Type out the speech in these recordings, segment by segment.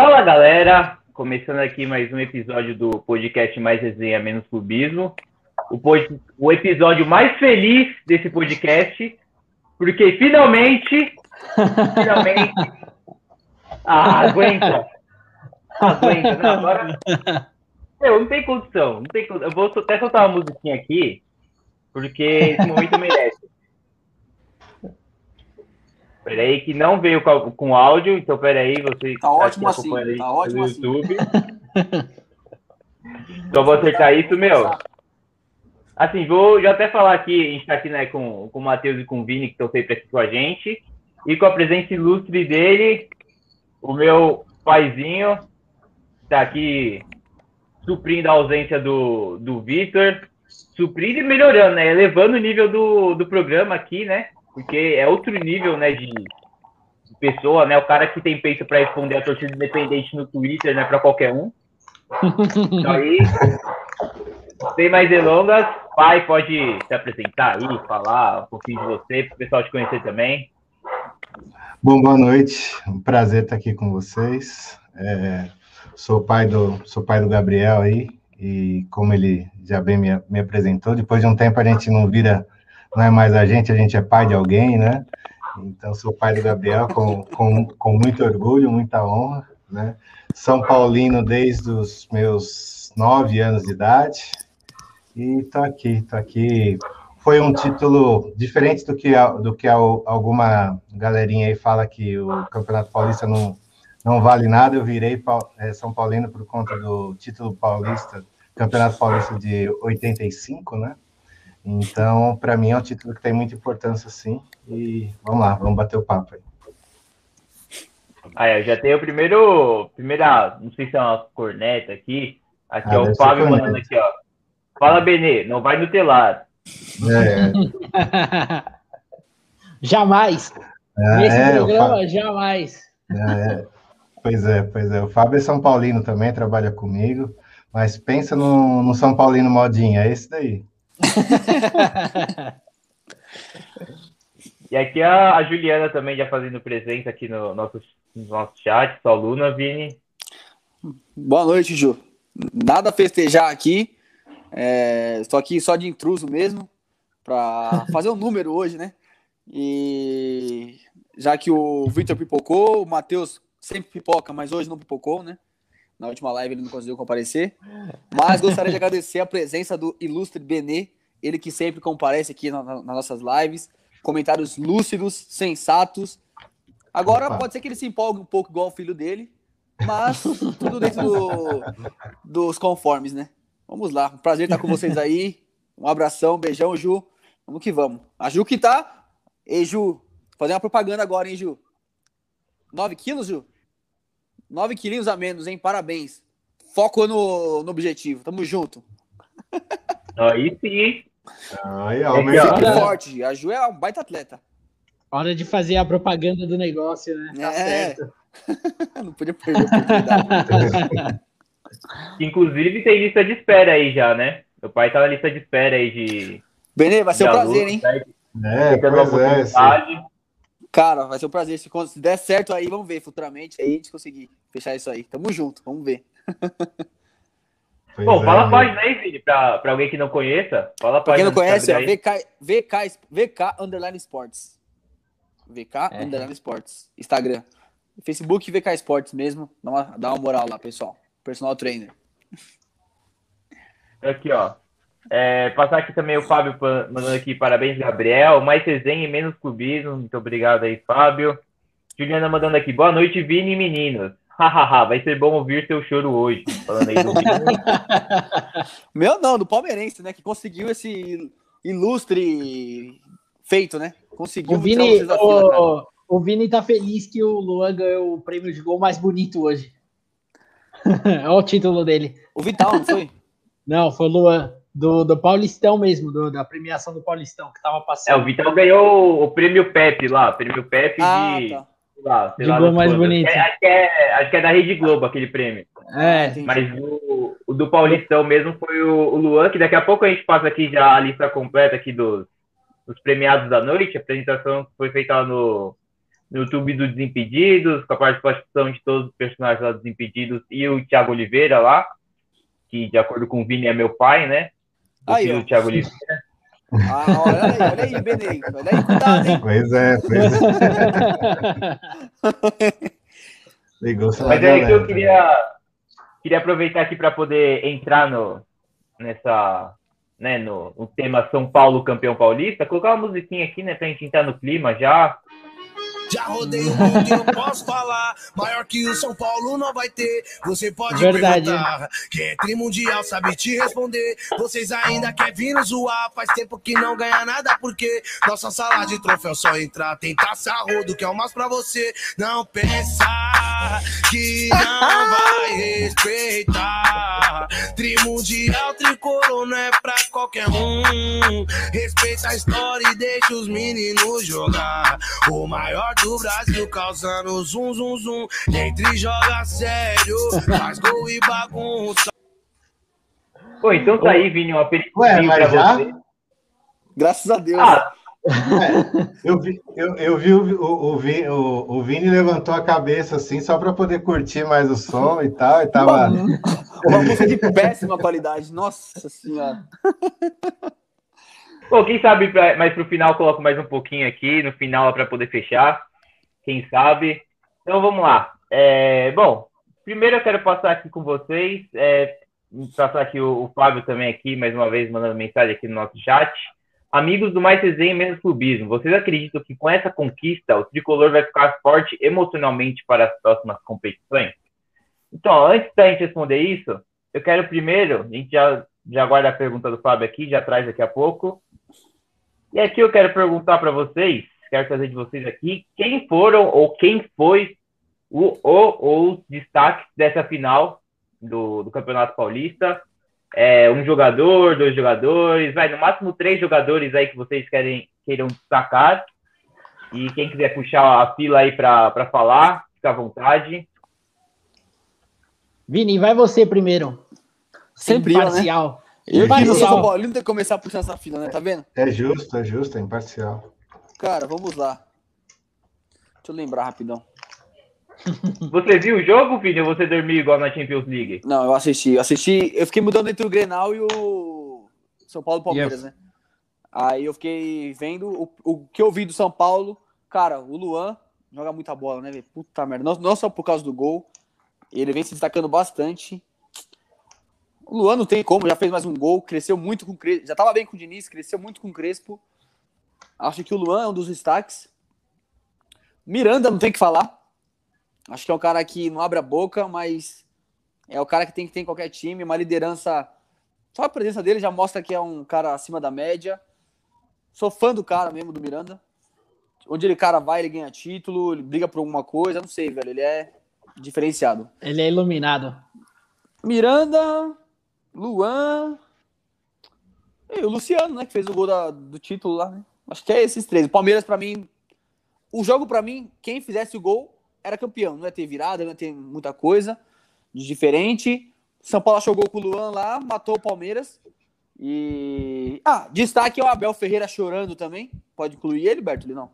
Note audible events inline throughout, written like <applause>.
Fala galera, começando aqui mais um episódio do podcast Mais Resenha Menos Clubismo. O, pod... o episódio mais feliz desse podcast, porque finalmente, finalmente, ah, <laughs> aguenta, aguenta, não, agora, <laughs> eu não tem condição, não tem condição. Eu vou até soltar uma musiquinha aqui, porque esse momento merece. Peraí, que não veio com, com áudio, então peraí, você tá ótimo assim, tá ótimo assim. YouTube. <laughs> então vou acertar isso, meu. Assim, vou já até falar aqui, a gente tá aqui né, com, com o Matheus e com o Vini, que estão sempre aqui com a gente, e com a presença ilustre dele, o meu paizinho, tá aqui suprindo a ausência do, do Vitor, suprindo e melhorando, né? Elevando o nível do, do programa aqui, né? Porque é outro nível, né, de, de pessoa, né, o cara que tem peito para responder a torcida independente no Twitter, né, para qualquer um. <laughs> Então aí, sem mais delongas, pai pode se apresentar aí, falar um pouquinho de você, para o pessoal te conhecer também. Bom, boa noite, um prazer estar aqui com vocês. É, sou pai do sou pai do Gabriel aí e como ele já bem me, me apresentou, depois de um tempo a gente não vira não é mais a gente, a gente é pai de alguém, né? Então, sou pai do Gabriel com, com, com muito orgulho, muita honra, né? São Paulino desde os meus nove anos de idade e tô aqui, tô aqui. Foi um título diferente do que, do que alguma galerinha aí fala que o Campeonato Paulista não, não vale nada. Eu virei é, São Paulino por conta do título paulista, Campeonato Paulista de 85, né? Então, para mim, é um título que tem muita importância, sim. E vamos lá, vamos bater o papo aí. Ah, eu já tenho o primeiro, primeira, não sei se é uma corneta aqui. Aqui, ah, ó, o Fábio mandando aqui, ó. Fala, Benê, não vai no telar. É. <laughs> jamais. É, Nesse é, programa, Fábio... jamais. É, pois é, pois é. O Fábio é São Paulino também, trabalha comigo. Mas pensa no, no São Paulino modinha, é esse daí. <laughs> e aqui a, a, Juliana também já fazendo presença aqui no nosso, no nosso chat, sua aluna, Vini. Boa noite, Ju. Nada a festejar aqui. É, estou aqui só de intruso mesmo, para <laughs> fazer um número hoje, né? E já que o Victor pipocou, o Matheus sempre pipoca, mas hoje não pipocou, né? Na última live ele não conseguiu comparecer. Mas gostaria de agradecer a presença do ilustre Benê, ele que sempre comparece aqui na, na, nas nossas lives. Comentários lúcidos, sensatos. Agora Opa. pode ser que ele se empolgue um pouco igual o filho dele, mas tudo dentro do, dos conformes, né? Vamos lá. Prazer estar com vocês aí. Um abração, um beijão, Ju. Vamos que vamos. A Ju que tá. Ei, Ju, fazer uma propaganda agora, hein, Ju? 9 quilos, Ju? 9 quilinhos a menos, hein? Parabéns. Foco no, no objetivo. Tamo junto. Aí sim. Aí, aumenta. É forte. A Ju é um baita atleta. Hora de fazer a propaganda do negócio, né? Tá é. certo. <laughs> Não podia perder a oportunidade. <laughs> Inclusive tem lista de espera aí já, né? Meu pai tá na lista de espera aí de. Benê, vai ser um prazer, hein? É, pois é, Cara, vai ser um prazer. Se, se der certo aí, vamos ver futuramente. Aí a gente conseguir fechar isso aí. Tamo junto, vamos ver. Pois Bom, é, fala a página aí, Vini, pra, pra alguém que não conheça. Fala a pra quem não conhece, ó, VK, VK, VK Underline Sports. VK é. Underline Sports. Instagram. Facebook VK Sports mesmo. Dá uma, dá uma moral lá, pessoal. Personal trainer. Aqui, ó. É, passar aqui também o Fábio mandando aqui parabéns, Gabriel. Mais resenha e menos clubismo. Muito obrigado aí, Fábio. Juliana mandando aqui. Boa noite, Vini e meninos. Hahaha, vai ser bom ouvir seu choro hoje. Falando aí do <laughs> Meu não, do palmeirense, né? Que conseguiu esse ilustre feito, né? Conseguiu. O Vini, o, o Vini tá feliz que o Luan ganhou o prêmio de gol mais bonito hoje. <laughs> Olha o título dele. O Vital, não foi? <laughs> não, foi o Luan. Do, do Paulistão mesmo, do, da premiação do Paulistão que tava passando. É, o Vital ganhou o prêmio Pepe lá, prêmio Pepe ah, de. Tá lá, sei lá, mais bonito. É, acho, que é, acho que é da Rede Globo aquele prêmio. É, Mas o, o, do Paulistão mesmo foi o, o, Luan, que daqui a pouco a gente passa aqui já a lista completa aqui dos, dos premiados da noite. A apresentação foi feita lá no, no YouTube do Desimpedidos, com a participação de todos os personagens lá do Desimpedidos e o Thiago Oliveira lá, que de acordo com o Vini é meu pai, né? O Aí, filho do Thiago Oliveira. Ah, olha aí, olha aí. Olha aí, cuidado, hein? Pois é, pois é. <laughs> Ligou-se na Mas é que galera. eu queria, queria aproveitar aqui para poder entrar no, nessa, né, no, no tema São Paulo campeão paulista, colocar uma musiquinha aqui, né, pra gente entrar no clima já. Já rodei o mundo e não posso falar. Maior que o São Paulo não vai ter. Você pode Verdade. perguntar. Quem é trimundial sabe te responder. Vocês ainda querem vir nos zoar. Faz tempo que não ganha nada porque nossa sala de troféu só entrar. Tentar se arrodo, que é o mais pra você. Não pensar que não vai respeitar. Trimundial, tricolor não é pra qualquer um. Respeita a história e deixa os meninos jogar. O maior do Brasil causando zum, zum, zum. Entre joga sério, faz gol e bagunça. Pô, então tá aí, Vini, um aperitivo Ué, pra mas já? você. Graças a Deus. Ah, Eu vi, eu, eu vi o, o, o, o, o Vini levantou a cabeça assim, só para poder curtir mais o som e tal, e tava. Uma música de péssima qualidade. Nossa senhora. Pô, quem sabe pra, mais pro final coloco mais um pouquinho aqui, no final para poder fechar. Quem sabe? Então vamos lá. É, bom, primeiro eu quero passar aqui com vocês, é, passar aqui o, o Fábio também aqui, mais uma vez mandando mensagem aqui no nosso chat. Amigos do Mais Resenha e Menos Clubismo, vocês acreditam que com essa conquista o Tricolor vai ficar forte emocionalmente para as próximas competições? Então, antes da gente responder isso, eu quero primeiro, a gente já, já guarda a pergunta do Fábio aqui, já traz daqui a pouco. E aqui eu quero perguntar para vocês, quero trazer de vocês aqui, quem foram ou quem foi o, o, os destaques dessa final do, do Campeonato Paulista? É, um jogador, dois jogadores, vai, no máximo três jogadores aí que vocês querem, queiram destacar. E quem quiser puxar a fila aí para falar, fica à vontade. Vini, vai você primeiro. Sempre eu, né? Imparcial. Eu que não sou Imparcial. São Paulino, tem que começar a puxar essa fila, né? Tá vendo? É justo, é justo, é imparcial. Cara, vamos lá. Deixa eu lembrar rapidão. <laughs> Você viu o jogo, Vini, ou você dormiu igual na Champions League? Não, eu assisti. Eu assisti. Eu fiquei mudando entre o Grenal e o São Paulo e Palmeiras, né? Aí eu fiquei vendo o, o que eu vi do São Paulo. Cara, o Luan joga muita bola, né? Puta merda. Não, não só por causa do gol. Ele vem se destacando bastante. O Luan não tem como, já fez mais um gol, cresceu muito com o Crespo. Já tava bem com o Diniz, cresceu muito com o Crespo. Acho que o Luan é um dos destaques. Miranda não tem o que falar. Acho que é um cara que não abre a boca, mas é o cara que tem que ter em qualquer time, uma liderança. Só a presença dele já mostra que é um cara acima da média. Sou fã do cara mesmo, do Miranda. Onde ele cara vai, ele ganha título, ele briga por alguma coisa, não sei, velho. Ele é diferenciado. Ele é iluminado. Miranda, Luan. E o Luciano, né? Que fez o gol da- do título lá, né? Acho que é esses três. O Palmeiras, pra mim. O jogo, pra mim, quem fizesse o gol era campeão. Não ia ter virada, não ia ter muita coisa de diferente. São Paulo achou o gol com o Luan lá, matou o Palmeiras. E. Ah, destaque é o Abel Ferreira chorando também. Pode incluir ele, Bertoli? Não.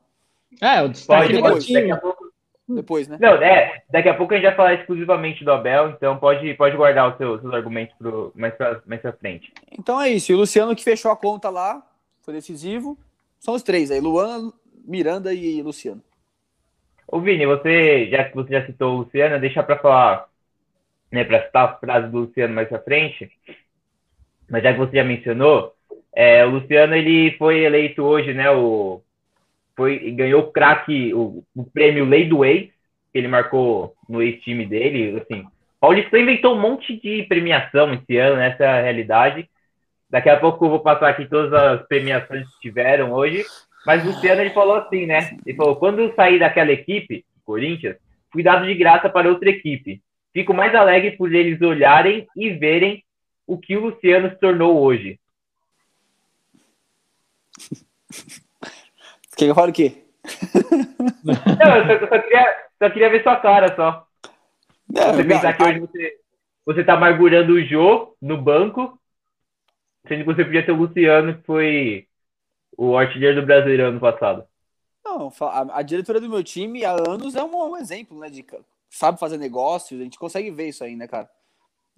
É, o destaque Pode, pode. Daqui a pouco, Depois, né? não, é, daqui a pouco a gente vai falar exclusivamente do Abel, então pode, pode guardar os seus, seus argumentos pro, mais, pra, mais pra frente. Então é isso. E o Luciano que fechou a conta lá, foi decisivo. São os três aí: Luan, Miranda e Luciano. Ô Vini, você, já que você já citou o Luciano, deixa para falar, né, para citar a frase do Luciano mais pra frente, mas já que você já mencionou, é, o Luciano ele foi eleito hoje, né, o, foi, ganhou o craque, o, o prêmio Lei do Ex, que ele marcou no ex-time dele, assim, Paulista inventou um monte de premiação esse ano, essa é a realidade, daqui a pouco eu vou passar aqui todas as premiações que tiveram hoje, mas o Luciano ele falou assim, né? Ele falou: quando eu sair daquela equipe, Corinthians, fui dado de graça para outra equipe. Fico mais alegre por eles olharem e verem o que o Luciano se tornou hoje. <laughs> Quer que eu fale o quê? <laughs> Não, eu só, só queria, só queria ver sua cara só. É, Você pensar que hoje você, você tá amargurando o Jô no banco, sendo que você podia ter o Luciano, que foi o artilheiro do Brasileiro ano passado. Não, a, a diretoria do meu time há anos é um, um exemplo, né? De, sabe fazer negócios, a gente consegue ver isso aí, né, cara?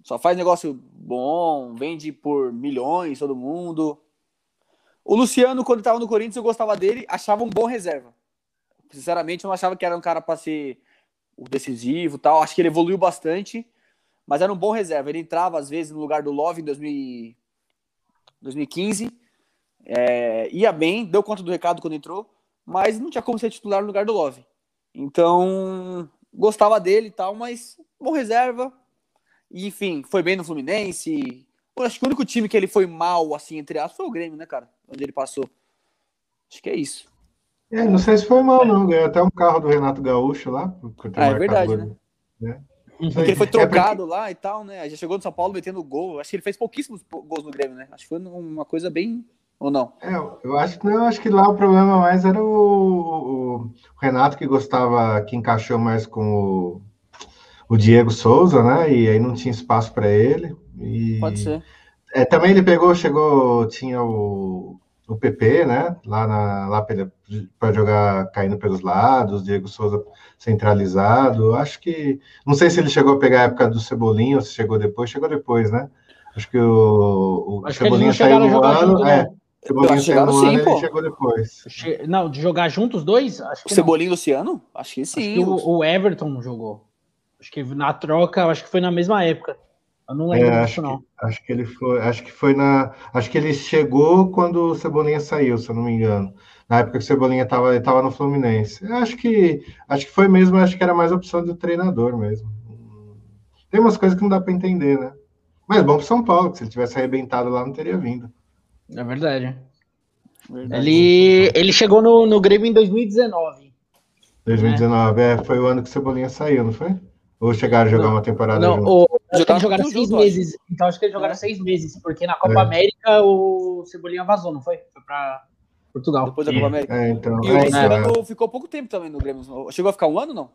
Só faz negócio bom, vende por milhões todo mundo. O Luciano, quando estava no Corinthians, eu gostava dele, achava um bom reserva. Sinceramente, eu não achava que era um cara para ser o decisivo tal. Acho que ele evoluiu bastante, mas era um bom reserva. Ele entrava, às vezes, no lugar do Love em 2000... 2015. É, ia bem, deu conta do recado quando entrou, mas não tinha como ser titular no lugar do Love. Então, gostava dele e tal, mas bom reserva. E, enfim, foi bem no Fluminense. Eu acho que o único time que ele foi mal, assim, entre aspas, foi o Grêmio, né, cara? Onde ele passou. Acho que é isso. É, não sei se foi mal, não. Ganhou até um carro do Renato Gaúcho lá. Ah, é verdade, né? né? Porque ele foi trocado é porque... lá e tal, né? Já chegou no São Paulo metendo gol. Acho que ele fez pouquíssimos gols no Grêmio, né? Acho que foi uma coisa bem. Ou não? É, eu acho que não, acho que lá o problema mais era o, o Renato que gostava, que encaixou mais com o, o Diego Souza, né? E aí não tinha espaço para ele. E... Pode ser. É, também ele pegou, chegou, tinha o, o PP, né? Lá, na, lá para jogar caindo pelos lados, Diego Souza centralizado. Acho que. Não sei se ele chegou a pegar a época do Cebolinha ou se chegou depois. Chegou depois, né? Acho que o, o Acho Cebolinha saiu no ano. Junto, é, Cebolinha saiu no sim, ano pô. chegou depois. Não, de jogar juntos dois? Acho que o Cebolinha e Luciano? Acho que sim. Acho que o, o Everton jogou. Acho que na troca, acho que foi na mesma época. Eu não lembro é, disso, não. Que, acho que ele foi. Acho que foi na. Acho que ele chegou quando o Cebolinha saiu, se eu não me engano. Na época que o Cebolinha estava estava no Fluminense. Acho que acho que foi mesmo, acho que era mais opção do treinador mesmo. Tem umas coisas que não dá para entender, né? Mas bom para São Paulo, que se ele tivesse arrebentado lá, não teria vindo. É verdade. verdade. Ele, ele chegou no, no Grêmio em 2019. 2019, é. é, foi o ano que o Cebolinha saiu, não foi? Ou chegaram a jogar não, uma temporada não, junto? Acho que eles jogaram seis junto, meses. Acho. Então acho que eles jogaram é. seis meses, porque na Copa é. América o Cebolinha vazou, não foi? Foi pra Portugal. Depois da Copa América. É, então, e o Luciano ficou pouco tempo também no Grêmio. Chegou a ficar um ano, não?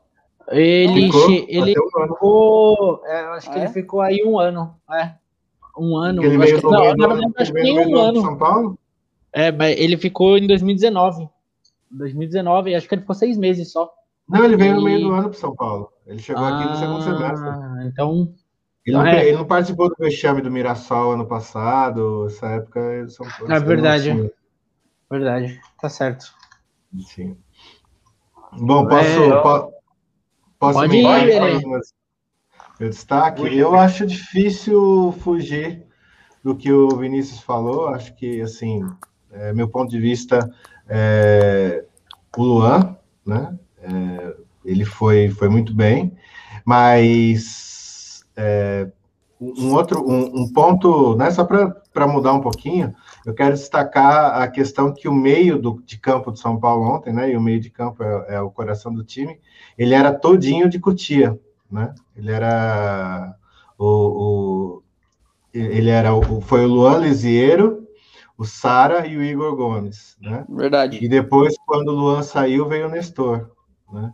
Ele ficou, ele um ficou é, acho que ah, ele é? ficou aí um ano. É. Um ano. Ele acho que, não, na verdade, acho que nem um ano. São Paulo? É, mas ele ficou em 2019. 2019, acho que ele ficou seis meses só. Não, ele veio e... no meio do ano para São Paulo. Ele chegou ah, aqui no segundo semestre. Então. Ele não, é. ele não, participou do vexame do Mirassol ano passado. Essa época eles são É verdade. Assim. Verdade, tá certo. Sim. Bom, posso. É, posso, posso pode ir, meu destaque? Eu acho difícil fugir do que o Vinícius falou. Acho que, assim, é, meu ponto de vista, é, o Luan, né? É, ele foi, foi muito bem, mas é, um outro um, um, ponto, né, só para mudar um pouquinho, eu quero destacar a questão que o meio do, de campo de São Paulo ontem, né, e o meio de campo é, é o coração do time, ele era todinho de Cutia, né? Ele era o, o ele era o, foi o Luan Lisiero, o Sara e o Igor Gomes, né? Verdade. E depois, quando o Luan saiu, veio o Nestor, né?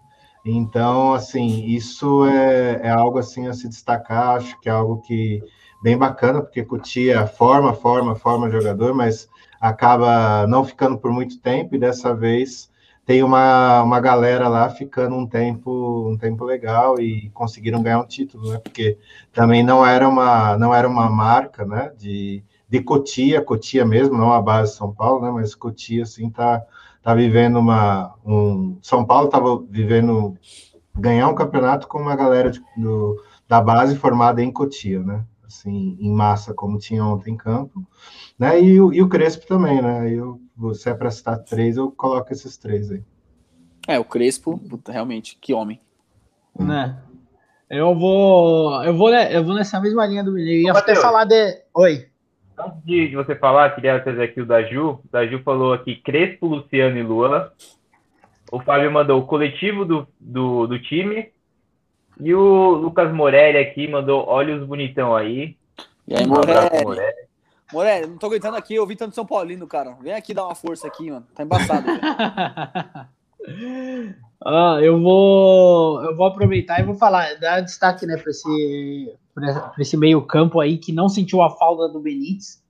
Então, assim, isso é, é algo assim a se destacar, acho que é algo que bem bacana, porque Cutia forma, forma, forma jogador, mas acaba não ficando por muito tempo, e dessa vez tem uma, uma galera lá ficando um tempo um tempo legal e conseguiram ganhar um título, né? Porque também não era uma não era uma marca, né? De, de Cotia, Cotia mesmo, não a base de São Paulo, né? Mas Cotia assim tá tá vivendo uma. Um, São Paulo estava vivendo ganhar um campeonato com uma galera de, do, da base formada em Cotia, né? Assim, em massa, como tinha ontem em campo. Né? E, o, e o Crespo também, né? Eu, você é para citar três, eu coloco esses três aí. É, o Crespo, realmente, que homem. Né? Eu vou, eu vou, eu vou nessa mesma linha do Mineiro. Ia até falar de. Oi. Antes de, de, você falar, queria trazer aqui o da Ju. O da Ju falou aqui Crespo, Luciano e Lula. O Fábio mandou o coletivo do, do, do time. E o Lucas Morelli aqui mandou olhos bonitão aí. E aí, Morelli? Morelli. Morelli, não tô aguentando aqui, eu ouvi tanto São Paulino, cara. Vem aqui dar uma força aqui, mano. Tá embaçado. <laughs> ah, eu vou eu vou aproveitar e vou falar, dar destaque, né, para esse para esse meio-campo aí que não sentiu a falta do Benítez,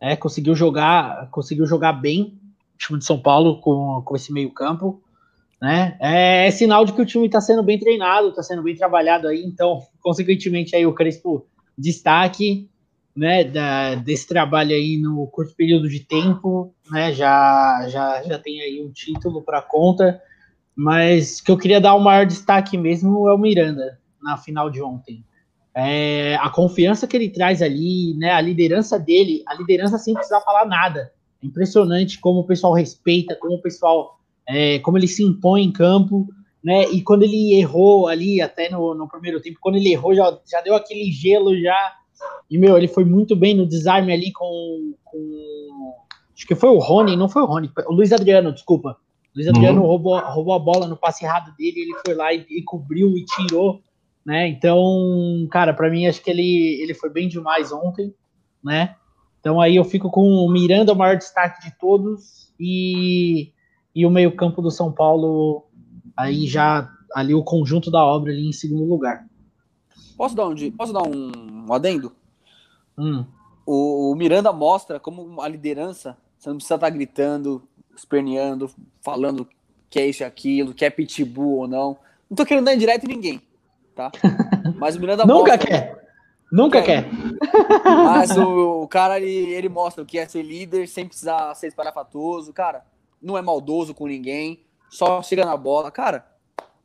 é, conseguiu jogar, conseguiu jogar bem o time de São Paulo com, com esse meio-campo. né? É, é, sinal de que o time está sendo bem treinado, está sendo bem trabalhado aí, então, <laughs> consequentemente, aí o Crespo destaque, né, da, desse trabalho aí no curto período de tempo, né, já, já, já tem aí um título para conta, mas que eu queria dar o maior destaque mesmo é o Miranda, na final de ontem. É, a confiança que ele traz ali, né, a liderança dele, a liderança sem precisar falar nada. É impressionante como o pessoal respeita, como o pessoal é, como ele se impõe em campo, né? E quando ele errou ali, até no, no primeiro tempo, quando ele errou, já, já deu aquele gelo já. E, meu, ele foi muito bem no desarme ali com. com acho que foi o Rony, não foi o Rony, o Luiz Adriano, desculpa. O Luiz Adriano uhum. roubou, roubou a bola no passe errado dele, ele foi lá e, e cobriu e tirou, né? Então, cara, para mim acho que ele, ele foi bem demais ontem, né? Então aí eu fico com o Miranda, o maior destaque de todos, e e o meio-campo do São Paulo, aí já ali o conjunto da obra ali em segundo lugar. Posso dar um, posso dar um, adendo? Hum. O, o, Miranda mostra como a liderança, você não precisa estar gritando, esperneando, falando que é isso e aquilo, que é pitbull ou não. Não tô querendo dar em direto em ninguém, tá? <laughs> Mas o Miranda Nunca mostra, quer. Nunca quer. quer. Mas o, o cara, ele, ele mostra o que é ser líder sem precisar ser esparafatoso. Cara, não é maldoso com ninguém, só chega na bola. Cara,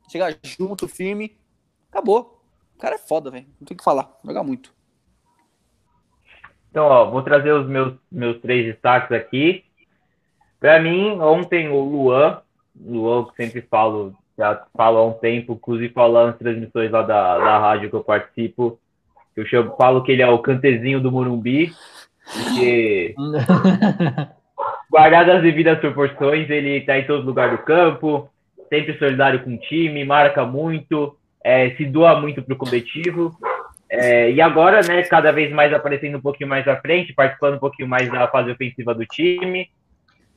chega junto, firme, acabou. O cara é foda, velho. Não tem o que falar. Joga muito. Então, ó, vou trazer os meus, meus três destaques aqui. Para mim, ontem o Luan, Luan que sempre falo, já falo há um tempo, inclusive falando nas transmissões lá da, da rádio que eu participo, eu chamo, falo que ele é o cantezinho do Morumbi, porque <laughs> guardado as devidas proporções, ele está em todo lugar do campo, sempre solidário com o time, marca muito, é, se doa muito para o coletivo. É, e agora, né, cada vez mais aparecendo um pouquinho mais à frente, participando um pouquinho mais da fase ofensiva do time.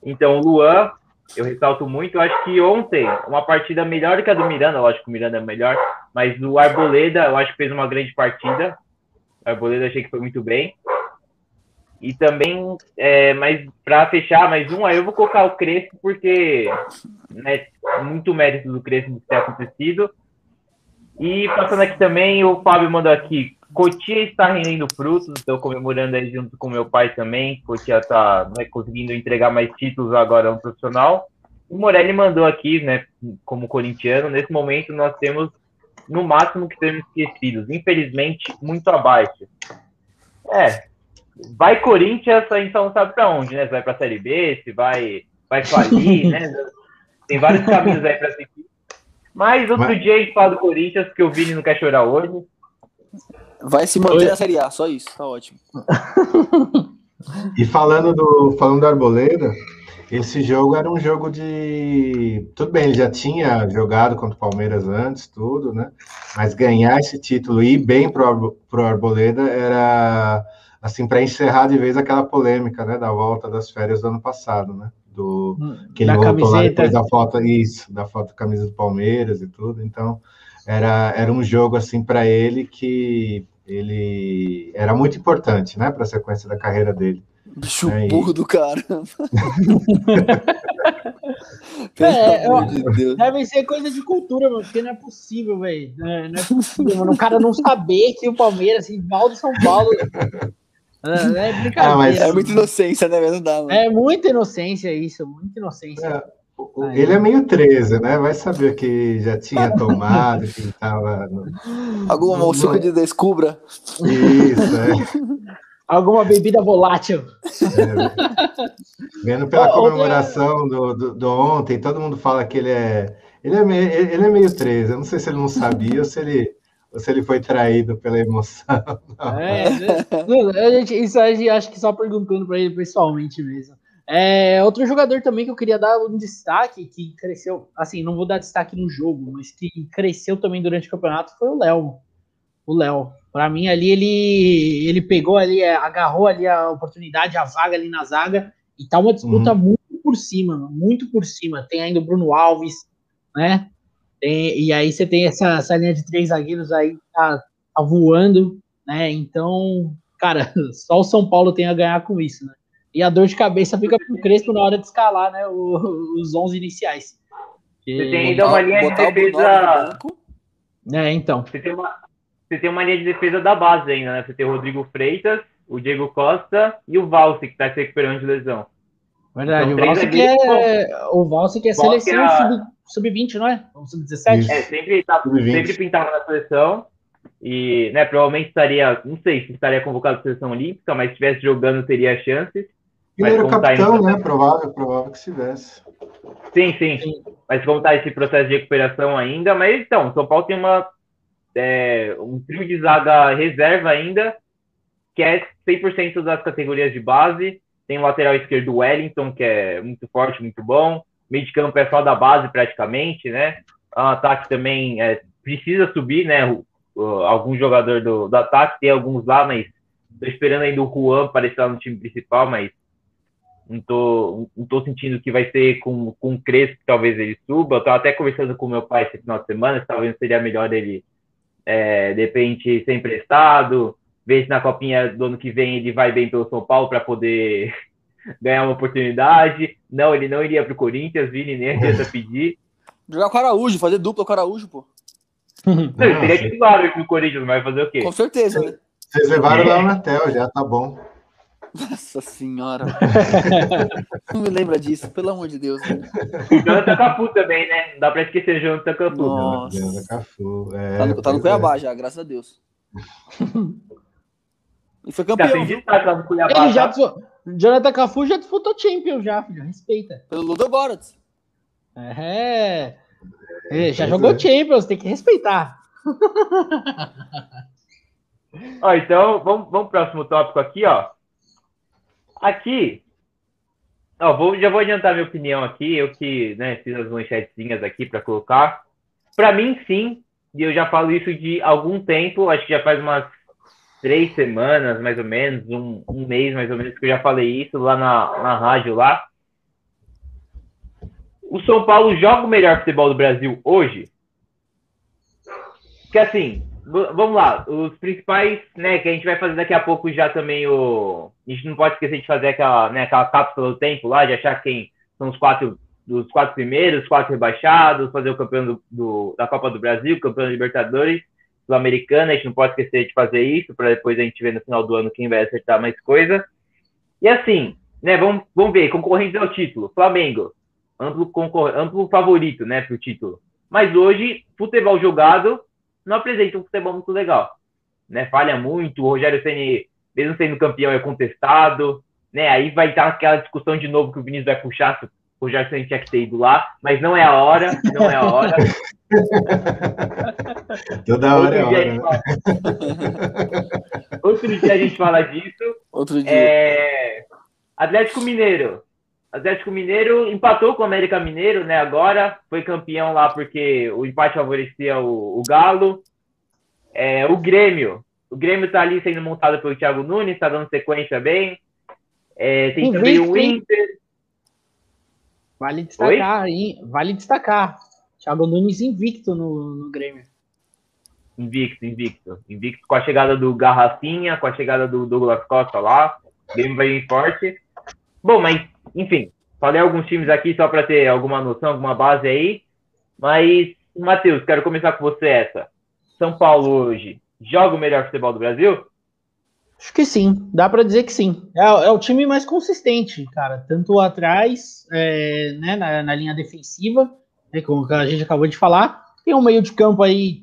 Então, o Luan, eu ressalto muito, eu acho que ontem, uma partida melhor que a do Miranda, lógico que o Miranda é melhor, mas o Arboleda, eu acho que fez uma grande partida. O Arboleda achei que foi muito bem. E também, é, mas para fechar mais um, aí eu vou colocar o Crespo, porque né, muito mérito do Crespo ter acontecido. E passando aqui também, o Fábio mandou aqui, Cotia está rendendo frutos, estou comemorando aí junto com meu pai também. Cotia está né, conseguindo entregar mais títulos agora ao profissional. O Morelli mandou aqui, né, como corintiano, nesse momento nós temos no máximo que temos esquecidos, infelizmente muito abaixo. É, vai Corinthians, a gente não sabe para onde, né? Se vai para a Série B, se vai, vai falir, <laughs> né? Tem vários caminhos aí para seguir. Mas outro Mas... dia a gente fala do Corinthians, que o Vini não quer chorar hoje. Vai se manter na Série A, só isso, tá ótimo. <laughs> e falando do, falando do Arboleda, esse jogo era um jogo de. Tudo bem, ele já tinha jogado contra o Palmeiras antes, tudo, né? Mas ganhar esse título e ir bem pro, pro Arboleda era assim, para encerrar de vez aquela polêmica, né, da volta das férias do ano passado, né? Do hum, que ele da voltou camiseta. lá depois da foto isso, da foto da camisa do Palmeiras e tudo. Então, era era um jogo assim para ele que ele era muito importante, né, para a sequência da carreira dele. Bicho é, burro e... do caramba. <laughs> é, eu, de deve ser coisa de cultura, mano, porque não é possível, velho. Não, é, não é possível, mano. O cara não saber que o Palmeiras, rival do São Paulo, é, é brincadeira. Ah, é muita inocência, né? Não dá, mano. É muita inocência isso, muita inocência. É, ele é meio 13, né? Vai saber que já tinha <laughs> tomado, que estava. No... Alguma no... suco de descubra. Isso, é. <laughs> Alguma bebida volátil. É, vendo pela comemoração do, do, do, ontem, todo mundo fala que ele é. Ele é, meio, ele é meio 13. Eu não sei se ele não sabia ou se ele ou se ele foi traído pela emoção. <laughs> É, a gente, isso a gente acho que só perguntando para ele pessoalmente mesmo. É, outro jogador também que eu queria dar um destaque, que cresceu, assim, não vou dar destaque no jogo, mas que cresceu também durante o campeonato foi o Léo. O Léo. Para mim, ali, ele, ele pegou ali, é, agarrou ali a oportunidade, a vaga ali na zaga, e tá uma disputa uhum. muito por cima, muito por cima. Tem ainda o Bruno Alves, né? Tem, e aí você tem essa, essa linha de três zagueiros aí tá, tá voando, né? Então, cara, <laughs> só o São Paulo tem a ganhar com isso, né? E a dor de cabeça fica pro Crespo na hora de escalar, né? O, os 11 iniciais. Você tem ainda uma linha de defesa. É, então. Você tem, uma, você tem uma linha de defesa da base ainda, né? Você tem o Rodrigo Freitas, o Diego Costa e o Valse, que está se recuperando de lesão. Verdade, então, o Valse que é, o Valse que é seleção é sub-20, sub não é? Sub-17? É, sempre, tá, sempre pintava na seleção. E, né, provavelmente estaria, não sei se estaria convocado à seleção olímpica, mas se estivesse jogando teria chances. Ele era tá capitão, tá né? Provável, provável que estivesse. Sim, sim, sim. Mas como está esse processo de recuperação ainda, mas então, o São Paulo tem uma, é, um trio de zaga reserva ainda, que é 100% das categorias de base. Tem o lateral esquerdo Wellington, que é muito forte, muito bom. Meio de campo é só da base praticamente, né? O ataque também é, precisa subir, né? O, o, algum jogador do, do ataque, tem alguns lá, mas tô esperando ainda o Juan aparecer lá no time principal, mas não tô, não tô sentindo que vai ser com, com o Crespo que talvez ele suba. Eu tava até conversando com meu pai esse final de semana, se talvez seria melhor ele, é, de repente, ser emprestado, ver se na copinha do ano que vem ele vai bem pelo São Paulo para poder <laughs> ganhar uma oportunidade. Não, ele não iria para o Corinthians, Vini nem adianta pedir. <laughs> Jogar com o Araújo, fazer dupla com o Araújo, pô. Não, ele seria titular no Corinthians, mas vai fazer o quê? Com certeza, né? Vocês levaram lá na tel, já tá bom. Nossa senhora. <laughs> não me lembra disso, pelo amor de Deus. Né? Jonathan Cafu também, né? Não dá pra esquecer Jonathan Cafu. Nossa. Jonathan Cafu. É, tá no, tá no Cuiabá é. já, graças a Deus. E foi campeão. Já tem destaque lá no Cuiabá. Ele já, tá? Jonathan Cafu já disputou Champions já, filho. Respeita. Pelo Ludogorets. É. é. já jogou Champions, tem que respeitar. ó, então, vamos, vamos pro próximo tópico aqui, ó. Aqui, ó, vou, já vou adiantar minha opinião aqui, eu que né, fiz as manchetezinhas aqui para colocar. Para mim, sim, e eu já falo isso de algum tempo, acho que já faz umas três semanas, mais ou menos, um, um mês mais ou menos, que eu já falei isso lá na, na rádio lá. O São Paulo joga o melhor futebol do Brasil hoje? Que assim, vamos lá, os principais, né, que a gente vai fazer daqui a pouco já também o. A gente não pode esquecer de fazer aquela, né, aquela cápsula do tempo lá, de achar quem são os quatro, dos quatro primeiros, os quatro rebaixados, fazer o campeão do, do, da Copa do Brasil, campeão da Libertadores, Sul-Americana, a gente não pode esquecer de fazer isso, para depois a gente ver no final do ano quem vai acertar mais coisa. E assim, né, vamos, vamos ver, concorrentes ao título, Flamengo, amplo, amplo favorito, né, para o título. Mas hoje, futebol jogado, não apresenta um futebol muito legal. Né? Falha muito, o Rogério Ceni, mesmo sendo campeão, é contestado. Né? Aí vai estar aquela discussão de novo que o Vinícius vai puxar se o Rogério Ceni tinha que ter ido lá, mas não é a hora, não é a hora. <laughs> Toda hora é a hora. Né? Outro dia a gente fala disso. Outro dia. É... Atlético Mineiro. Atlético Mineiro empatou com o América Mineiro, né? Agora foi campeão lá porque o empate favorecia o, o Galo. É, o Grêmio. O Grêmio tá ali sendo montado pelo Thiago Nunes, tá dando sequência bem. É, tem também o Inter. Vale destacar, hein? vale destacar. Thiago Nunes invicto no, no Grêmio. Invicto, invicto. Invicto com a chegada do Garrafinha, com a chegada do Douglas Costa lá. O Grêmio vai vir forte. Bom, mas enfim, falei alguns times aqui só para ter alguma noção, alguma base aí. Mas, Matheus, quero começar com você essa. São Paulo hoje joga o melhor futebol do Brasil? Acho que sim, dá para dizer que sim. É, é, o time mais consistente, cara. Tanto atrás, é, né, na, na, linha defensiva, né, como a gente acabou de falar. Tem um meio de campo aí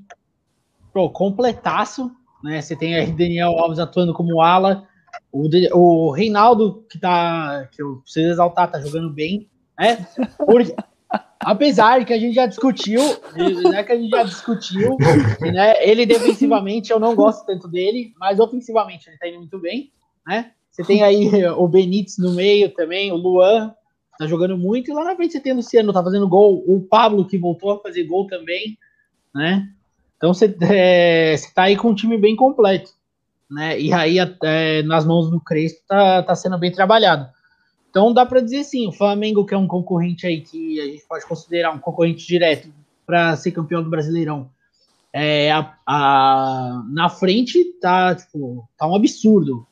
pô, completaço. Né? Você tem aí Daniel Alves atuando como ala, o, o Reinaldo, que tá. Que eu preciso exaltar, tá jogando bem, né? Porque, apesar que a gente já discutiu, né? Que a gente já discutiu, né? Ele defensivamente eu não gosto tanto dele, mas ofensivamente ele tá indo muito bem, né? Você tem aí o Benítez no meio também, o Luan tá jogando muito, e lá na frente você tem o Luciano, tá fazendo gol, o Pablo que voltou a fazer gol também, né? Então você, é, tá aí com um time bem completo né? E aí, é, nas mãos do Crespo, tá, tá sendo bem trabalhado. Então dá para dizer sim, o Flamengo, que é um concorrente aí que a gente pode considerar um concorrente direto para ser campeão do Brasileirão, é, a, a, na frente tá, tipo, tá um absurdo.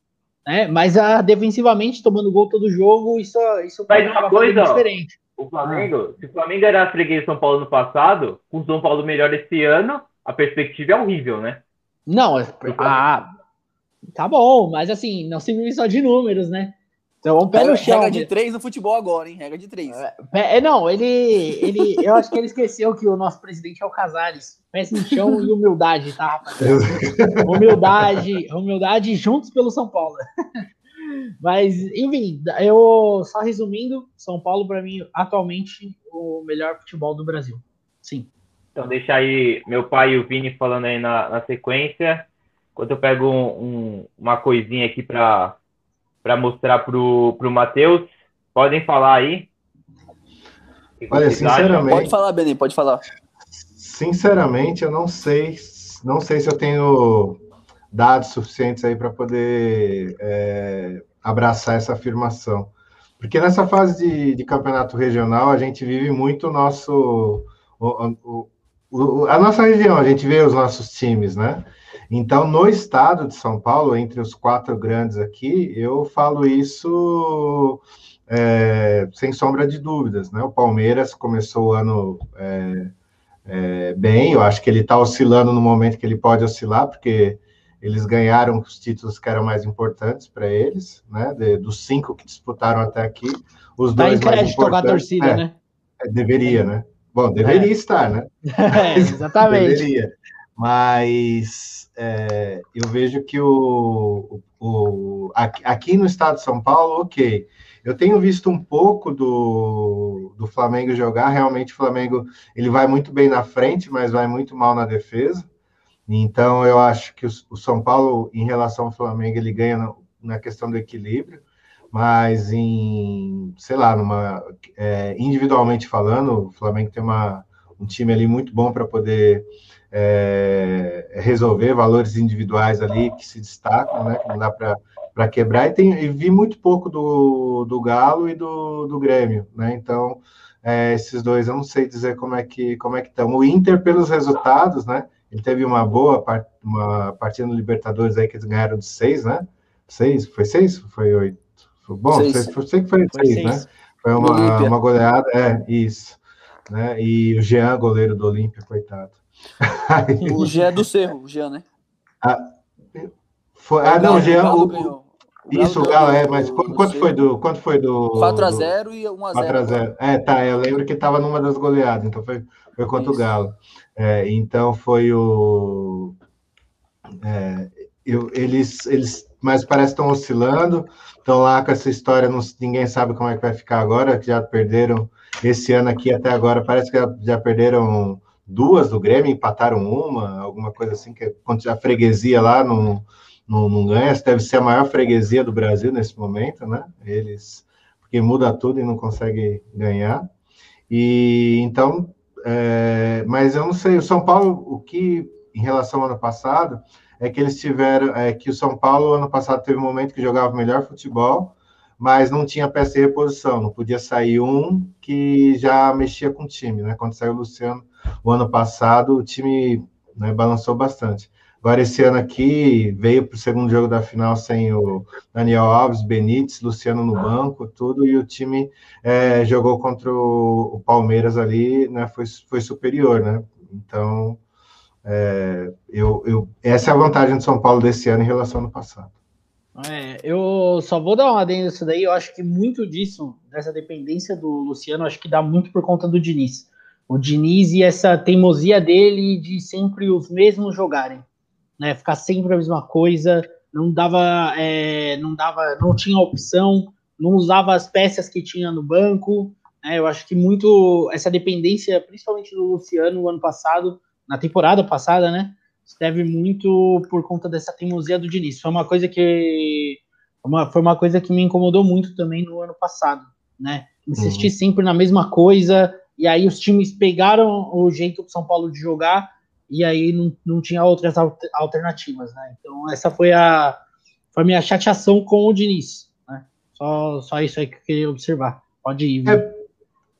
Né? Mas a, defensivamente, tomando gol todo jogo, isso, isso Mas uma coisa, diferente. o Flamengo, se o Flamengo era a freguês de São Paulo no passado, com o São Paulo melhor esse ano, a perspectiva é horrível, né? Não, ah, tá bom, mas assim, não se vive só de números, né? Então, pé no chão. Regra de três no futebol agora, hein? Regra de três. É, é, não, ele, ele. Eu acho que ele esqueceu que o nosso presidente é o Casares. Pés no chão e humildade, tá, rapaziada? humildade, humildade juntos pelo São Paulo. <laughs> Mas, enfim, eu só resumindo, São Paulo, para mim, atualmente, o melhor futebol do Brasil. Sim. Então, deixa aí meu pai e o Vini falando aí na, na sequência. Enquanto eu pego um, um, uma coisinha aqui para mostrar pro, pro Matheus. Podem falar aí. Olha, sinceramente. Pode falar, Beni, pode falar. Sinceramente, eu não sei. Não sei se eu tenho dados suficientes aí para poder é, abraçar essa afirmação. Porque nessa fase de, de, campeonato regional, a gente vive muito o nosso. O, o, o, a nossa região, a gente vê os nossos times, né? Então, no estado de São Paulo, entre os quatro grandes aqui, eu falo isso é, sem sombra de dúvidas, né? O Palmeiras começou o ano é, é, bem, eu acho que ele está oscilando no momento que ele pode oscilar, porque eles ganharam os títulos que eram mais importantes para eles, né? De, dos cinco que disputaram até aqui, os tá dois mais importantes. a torcida, é, né? É, deveria, né? Bom, deveria é. estar, né? <laughs> É, exatamente. deveria. Mas é, eu vejo que o, o, aqui, no estado de São Paulo, ok. Eu tenho visto um pouco do, do Flamengo jogar. Realmente, o Flamengo ele vai muito bem na frente, mas vai muito mal na defesa. Então, eu acho que o, São Paulo, em relação ao Flamengo, ele ganha na, na questão do equilíbrio, mas em, sei lá, numa, é, individualmente falando, o Flamengo tem uma, um time ali muito bom para poder é, resolver valores individuais ali que se destacam, né, que não dá para quebrar, e, tem, e vi muito pouco do, do Galo e do, do Grêmio, né, então, é, esses dois, eu não sei dizer como é que como é que estão. O Inter, pelos resultados, né, ele teve uma boa part, uma partida no Libertadores aí que eles ganharam de seis, né? Seis? Foi seis? Foi oito? Foi, bom, seis. Sei, sei que foi, foi seis, seis, né? Foi uma, uma goleada, é, isso. Né? E o Jean, goleiro do Olímpia, coitado. O Jean é do Cerro, o Jean, né? Ah, foi, ah não, o Jean. O, o isso, o Galo, é, mas quanto, quanto foi do. Quanto foi do. 4x0 e 1x0. 4x0. É, tá, eu lembro que estava numa das goleadas, então foi, foi contra o Galo. É, então foi o. É, eu, eles, eles, mas parece que estão oscilando, estão lá com essa história, não, ninguém sabe como é que vai ficar agora, que já perderam esse ano aqui até agora, parece que já, já perderam duas do Grêmio, empataram uma, alguma coisa assim, que a freguesia lá não, não, não ganha, deve ser a maior freguesia do Brasil nesse momento, né? Eles, porque muda tudo e não consegue ganhar. E então é, mas eu não sei, o São Paulo, o que em relação ao ano passado, é que eles tiveram, é que o São Paulo ano passado teve um momento que jogava melhor futebol, mas não tinha peça de reposição, não podia sair um que já mexia com o time, né? Quando saiu o Luciano o ano passado, o time né, balançou bastante. Agora, esse ano aqui, veio para o segundo jogo da final sem o Daniel Alves, Benítez, Luciano no banco, tudo, e o time é, jogou contra o, Palmeiras ali, né, foi, foi superior, né? Então, é, eu, eu, essa é a vantagem do São Paulo desse ano em relação ao ano passado. É, eu só vou dar uma adendo nisso daí, eu acho que muito disso, dessa dependência do Luciano, acho que dá muito por conta do Diniz. O Diniz e essa teimosia dele de sempre os mesmos jogarem né? Ficar sempre a mesma coisa, não dava, é, não dava, não tinha opção, não usava as peças que tinha no banco. Né? Eu acho que muito essa dependência, principalmente do Luciano, no ano passado, na temporada passada, né? Deve muito por conta dessa teimosia do Diniz. Foi uma coisa que uma, foi uma coisa que me incomodou muito também no ano passado, né? Insistir uhum. sempre na mesma coisa, e aí os times pegaram o jeito do São Paulo de jogar e aí não, não tinha outras alternativas, né? Então essa foi a, foi a minha chateação com o Diniz, né? Só, só isso aí que eu queria observar. Pode ir. É,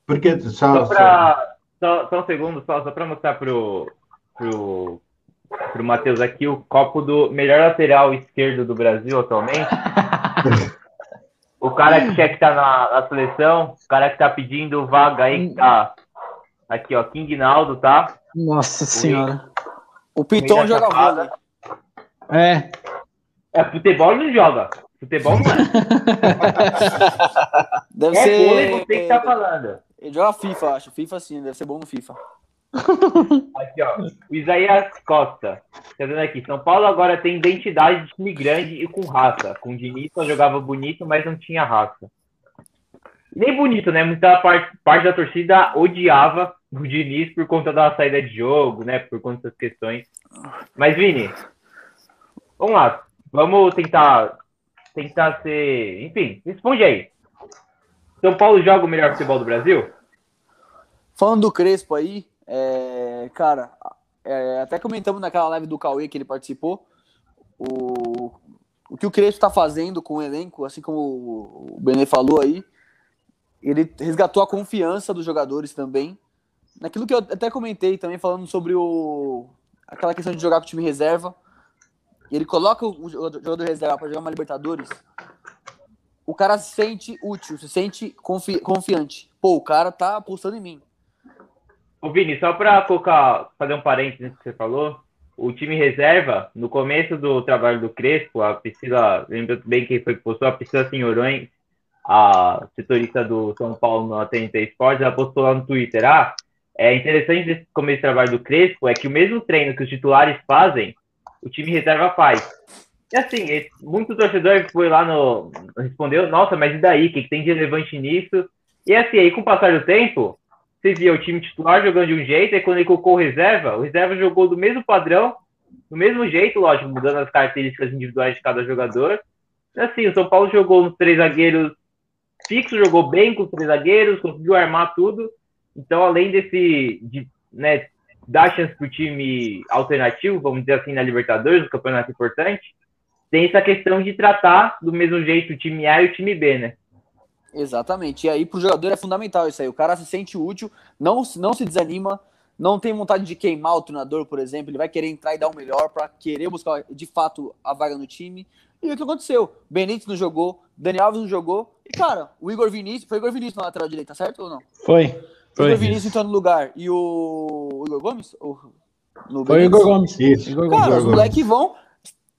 porque só, só, pra, só, só um segundo, só, só para mostrar pro, pro, pro Matheus aqui o copo do melhor lateral esquerdo do Brasil atualmente. <laughs> O cara que quer que tá na, na seleção, o cara que tá pedindo vaga aí, que tá aqui, ó, King Naldo, tá? Nossa senhora. O Piton joga Chapada. vôlei. É. É, futebol não joga. Futebol não é. <laughs> Deve É ser. vôlei você que tá falando. Ele joga FIFA, acho. FIFA sim, deve ser bom no FIFA. Aqui, ó. O Isaías Costa. Tá vendo aqui? São Paulo agora tem identidade de time grande e com raça. Com o Diniz só jogava bonito, mas não tinha raça. Nem bonito, né? Muita parte, parte da torcida odiava o Diniz por conta da saída de jogo, né? Por conta dessas questões. Mas, Vini, vamos lá. Vamos tentar, tentar ser. Enfim, responde aí. São Paulo joga o melhor futebol do Brasil? Falando do Crespo aí, é, cara, é, até comentamos naquela live do Cauê que ele participou, o, o que o Crespo está fazendo com o elenco, assim como o Benê falou aí, ele resgatou a confiança dos jogadores também. Naquilo que eu até comentei também, falando sobre o, aquela questão de jogar com o time reserva, ele coloca o jogador jogador reserva para jogar uma Libertadores, o cara se sente útil, se sente confi- confiante. Pô, o cara tá apostando em mim. Ô, Vini, só para colocar, fazer um parênteses nisso que você falou, o time reserva, no começo do trabalho do Crespo, a Priscila, lembra bem quem foi que postou, a Priscila Senhorões, a setorista do São Paulo no TNT Esportes, ela postou lá no Twitter, ah, é interessante desse começo de trabalho do Crespo, é que o mesmo treino que os titulares fazem, o time reserva faz. E assim, esse- muito torcedor foi lá no. respondeu, nossa, mas e daí? O que tem de relevante nisso? E assim, aí com o passar do tempo, você via o time titular jogando de um jeito, e quando ele colocou o reserva, o reserva jogou do mesmo padrão, do mesmo jeito, lógico, mudando as características individuais de cada jogador. E assim, o São Paulo jogou nos três zagueiros fixo, jogou bem com os três zagueiros, conseguiu armar tudo. Então, além desse, de, né, dar chance pro time alternativo, vamos dizer assim, na Libertadores, no campeonato importante, tem essa questão de tratar do mesmo jeito o time A e o time B, né? Exatamente. E aí, pro jogador é fundamental isso aí. O cara se sente útil, não, não se desanima, não tem vontade de queimar o treinador, por exemplo. Ele vai querer entrar e dar o melhor para querer buscar, de fato, a vaga no time. E o que aconteceu? Benítez não jogou, Dani Alves não jogou. E, cara, o Igor Vinícius. Foi o Igor Vinícius na lateral direita, certo ou não? Foi. O Foi. Igor Vinícius entrou no lugar. E o, o Igor Gomes? O... No Foi o Igor? Gomes. Isso. Igor Cara, Gomes. os moleques vão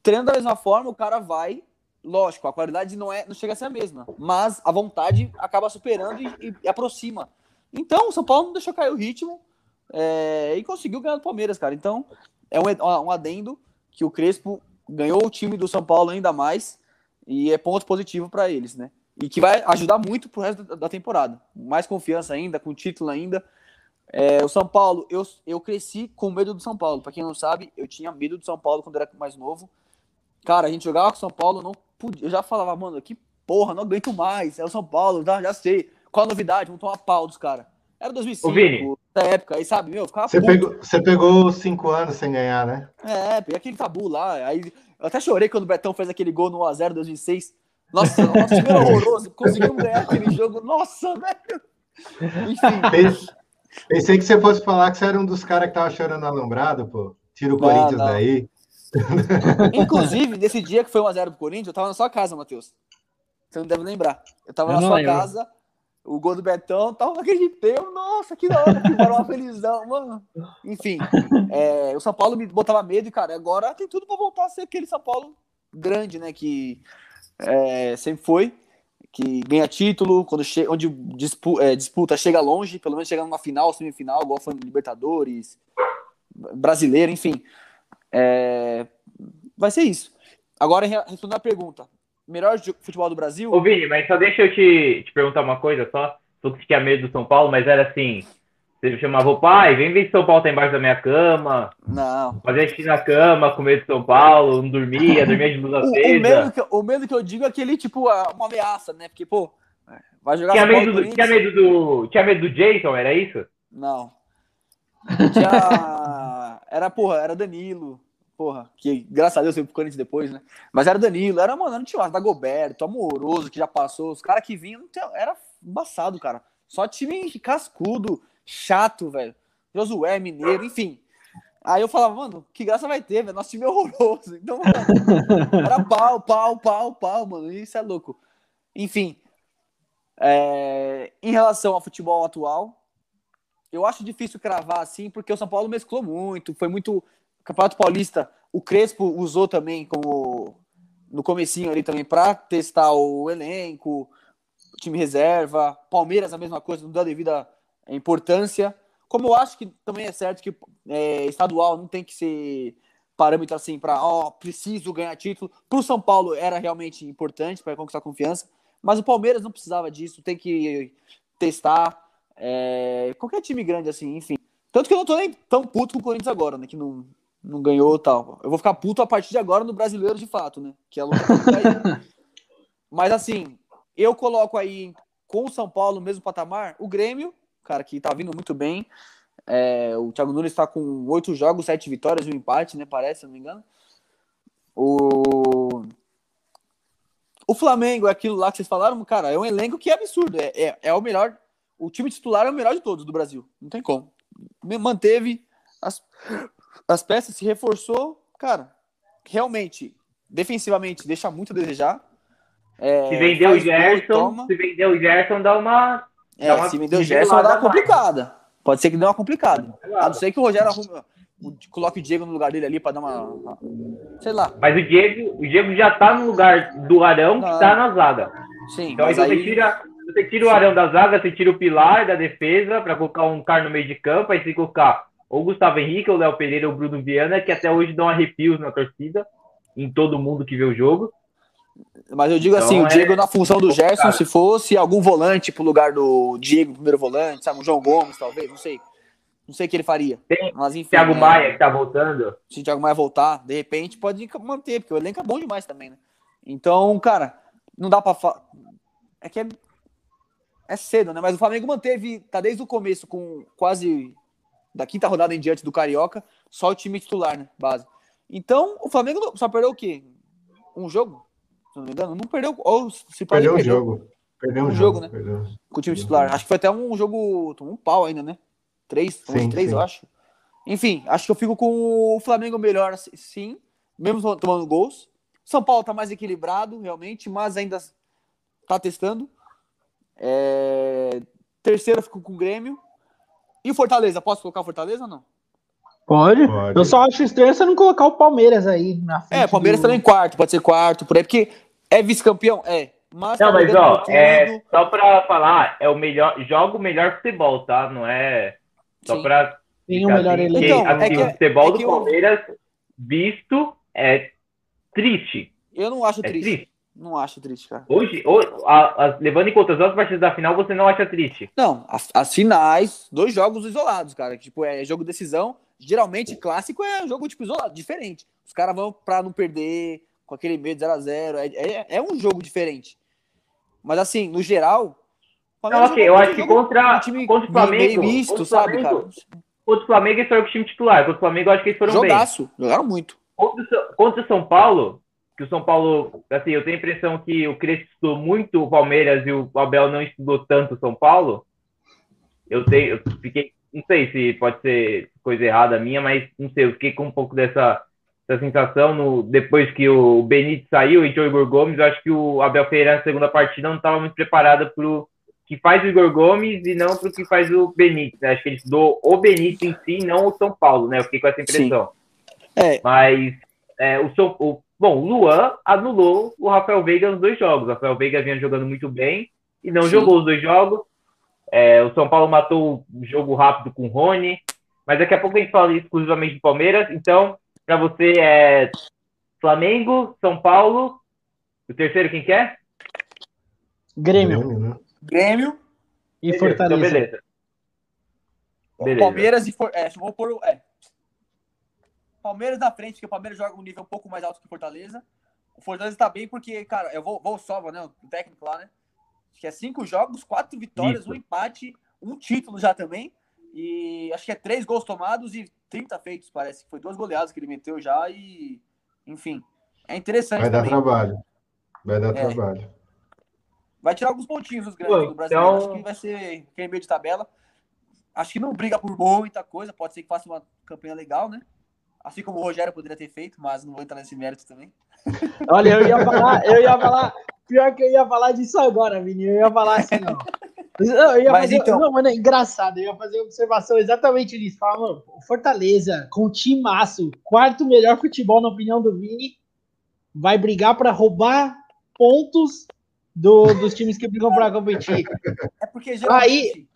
treinando da mesma forma, o cara vai. Lógico, a qualidade não, é, não chega a ser a mesma, mas a vontade acaba superando e, e aproxima. Então, o São Paulo não deixou cair o ritmo é, e conseguiu ganhar do Palmeiras, cara. Então, é um, um adendo que o Crespo ganhou o time do São Paulo ainda mais e é ponto positivo para eles, né? E que vai ajudar muito pro resto da, da temporada. Mais confiança ainda, com título ainda. É, o São Paulo, eu, eu cresci com medo do São Paulo. Pra quem não sabe, eu tinha medo do São Paulo quando era mais novo. Cara, a gente jogava com o São Paulo, não podia, eu já falava, mano, que porra, não aguento mais. É o São Paulo, já, já sei. Qual a novidade? Vamos tomar pau dos caras. Era 2005, Ô, Vini. da época, aí sabe, meu, eu ficava Você pegou, você pegou cinco anos sem ganhar, né? É, peguei aquele tabu lá. Aí eu até chorei quando o Betão fez aquele gol no 1x0 2006. Nossa, nosso time horroroso. Conseguimos ganhar aquele jogo. Nossa, velho. Enfim. Pens- Pensei que você fosse falar que você era um dos caras que tava chorando alombrado, pô. Tira o Não, Corinthians não. daí. <laughs> Inclusive, nesse dia que foi 1x0 pro Corinthians, eu tava na sua casa, Matheus. Você não deve lembrar. Eu tava Eu na sua lembro. casa, o gol do Betão, tava, não acreditei. eu, Nossa, que da hora, que barulho felizão, mano. Enfim, é, o São Paulo me botava medo e, cara, agora tem tudo pra voltar a ser aquele São Paulo grande, né? Que é, sempre foi. Que ganha título, quando che onde dispu é, disputa chega longe, pelo menos chega numa final, semifinal, igual foi no Libertadores, brasileiro, enfim. É, vai ser isso. Agora, re- respondendo a pergunta: melhor futebol do Brasil? Ô, Vini, mas só deixa eu te, te perguntar uma coisa só. Tu que tinha medo do São Paulo, mas era assim: você chamava o pai, vem ver se São Paulo tá embaixo da minha cama, Não. fazia xixi na cama com medo de São Paulo, não dormia, dormia de luz O, o acesa. medo que, o medo que eu digo é aquele, tipo, a- uma ameaça, né? Porque, pô, vai jogar Tinha medo, do, tinha, medo do, tinha medo do Jason, era isso? Não. Tinha. <laughs> Era, porra, era Danilo. Porra, que graças a Deus foi pro Corinthians depois, né? Mas era Danilo, era, mano, não tinha Dagoberto, Amoroso, que já passou. Os caras que vinham, era embaçado, cara. Só time cascudo, chato, velho. Josué, Mineiro, enfim. Aí eu falava, mano, que graça vai ter, velho? Nosso time é horroroso. Então, mano, <laughs> era pau, pau, pau, pau, mano. Isso é louco. Enfim, É, em relação ao futebol atual, eu acho difícil cravar assim, porque o São Paulo mesclou muito, foi muito. Campeonato Paulista, o Crespo usou também como no comecinho ali também para testar o elenco, o time reserva, Palmeiras a mesma coisa, não a devida importância. Como eu acho que também é certo que é, estadual não tem que ser parâmetro assim para, ó, oh, preciso ganhar título. Para o São Paulo era realmente importante para conquistar confiança, mas o Palmeiras não precisava disso, tem que testar. É, qualquer time grande assim, enfim. Tanto que eu não tô nem tão puto com o Corinthians agora, né? Que não, não ganhou tal. Eu vou ficar puto a partir de agora no brasileiro de fato, né? Que é <laughs> Mas assim, eu coloco aí com o São Paulo no mesmo patamar, o Grêmio, cara, que tá vindo muito bem. É, o Thiago Nunes está com oito jogos, sete vitórias e um empate, né? Parece, se não me engano. O... o Flamengo é aquilo lá que vocês falaram, cara, é um elenco que é absurdo. É, é, é o melhor. O time titular é o melhor de todos do Brasil. Não tem como. Manteve as, as peças, se reforçou. Cara, realmente, defensivamente, deixa muito a desejar. É, se vendeu o Gerson, se vendeu o Gerson, dá uma. É, dá uma se vendeu o Gerson, dá uma complicada. Pode ser que dê uma complicada. A não ser que o Rogério arrume, coloque o Diego no lugar dele ali para dar uma. Sei lá. Mas o Diego, o Diego já tá no lugar do Arão que tá na zaga. Sim. Então aí você tira, você tira o Arão da zaga, você tira o pilar da defesa para colocar um cara no meio de campo, aí você colocar ou Gustavo Henrique, ou Léo Pereira, ou Bruno Viana, que até hoje dão arrepios na torcida, em todo mundo que vê o jogo. Mas eu digo então, assim, o Diego é... na função do Gerson, se fosse algum volante pro lugar do Diego, primeiro volante, sabe, o João Gomes, talvez, não sei. Não sei o que ele faria. Tem mas, enfim, Thiago né? Maia que tá voltando. Se o Thiago Maia voltar, de repente pode manter, porque o elenco é bom demais também, né? Então, cara, não dá pra falar. É que é... é cedo, né? Mas o Flamengo manteve, tá desde o começo com quase da quinta rodada em diante do Carioca, só o time titular, né? Base. Então, o Flamengo só perdeu o quê? Um jogo? se não me engano, não perdeu. Ou se perdeu, o jogo. Perdeu o jogo, jogo né? Perdeu. Com o time titular. Acho que foi até um jogo. Tomou um pau ainda, né? Três, sim, três, sim. eu acho. Enfim, acho que eu fico com o Flamengo melhor, sim, mesmo tomando gols. São Paulo tá mais equilibrado, realmente, mas ainda tá testando. É... Terceiro, eu fico com o Grêmio. E o Fortaleza, posso colocar o Fortaleza ou não? Pode. pode. Eu só acho estranho você não colocar o Palmeiras aí na frente. É, Palmeiras do... também quarto, pode ser quarto, por aí, porque é vice-campeão? É. Mas não, tá mas ó, é, só pra falar, é o melhor, joga o melhor futebol, tá? Não é só Sim. pra. Tem o melhor assim, elenco. Então, assim, é que, o futebol é do Palmeiras eu... visto é triste. Eu não acho é triste. triste. Não acho triste, cara. Hoje, hoje a, a, levando em conta as outras partidas da final, você não acha triste? Não, as, as finais, dois jogos isolados, cara. Tipo, é jogo decisão geralmente clássico é um jogo tipo isolado, diferente. Os caras vão para não perder com aquele medo 0 a 0 é, é, é, um jogo diferente. Mas assim, no geral. Não, ok, eu acho que contra, um time contra o Flamengo. Misto, sabe, Flamengo, cara? Contra o Flamengo, eles foram com o time titular. Contra o Flamengo, eu acho que eles foram Jogaço, bem. jogaram muito. Contra, contra o São Paulo, que o São Paulo, assim, eu tenho a impressão que o Crespo estudou muito o Palmeiras e o Abel não estudou tanto o São Paulo. Eu, tenho, eu fiquei não sei se pode ser coisa errada minha, mas não sei, eu fiquei com um pouco dessa, dessa sensação no, depois que o Benítez saiu e o Igor Gomes, eu acho que o Abel Ferreira na segunda partida não estava muito preparado para o que faz o Igor Gomes e não para o que faz o Benítez. Né? Acho que ele estudou o Benítez em si, não o São Paulo, né? Eu fiquei com essa impressão. É. Mas é, o, São, o bom, o Luan anulou o Rafael Veiga nos dois jogos. O Rafael Veiga vinha jogando muito bem e não Sim. jogou os dois jogos. É, o São Paulo matou o jogo rápido com o Rony, mas daqui a pouco a gente fala exclusivamente do Palmeiras. Então, para você é Flamengo, São Paulo. O terceiro quem quer? Grêmio. Grêmio, né? Grêmio e beleza, Fortaleza. Então beleza. beleza. Palmeiras e For... é, vou pôr é. Palmeiras na frente, porque o Palmeiras joga um nível um pouco mais alto que o Fortaleza. O Fortaleza tá bem porque, cara, eu vou, vou salva, né? O técnico lá, né? que é cinco jogos, quatro vitórias, Isso. um empate, um título já também. E acho que é três gols tomados e 30 feitos, parece. Foi duas goleadas que ele meteu já e, enfim, é interessante. Vai dar trabalho. Vai dar é. trabalho. Vai tirar alguns pontinhos os grandes Pô, do brasileiro. Então... Acho que vai ser aquele meio de tabela. Acho que não briga por muita coisa. Pode ser que faça uma campanha legal, né? Assim como o Rogério poderia ter feito, mas não vou entrar nesse mérito também. <laughs> Olha, eu ia falar, eu ia falar, pior que eu ia falar disso agora, Vini. Eu ia falar assim, <laughs> ó. Eu ia Mas fazer, então- Não, mano, é engraçado. Eu ia fazer observação exatamente nisso. Falar, mano, Fortaleza, com o timaço, quarto melhor futebol, na opinião do Vini, vai brigar para roubar pontos do- dos times que brigam para competir. É porque geralmente. Aí-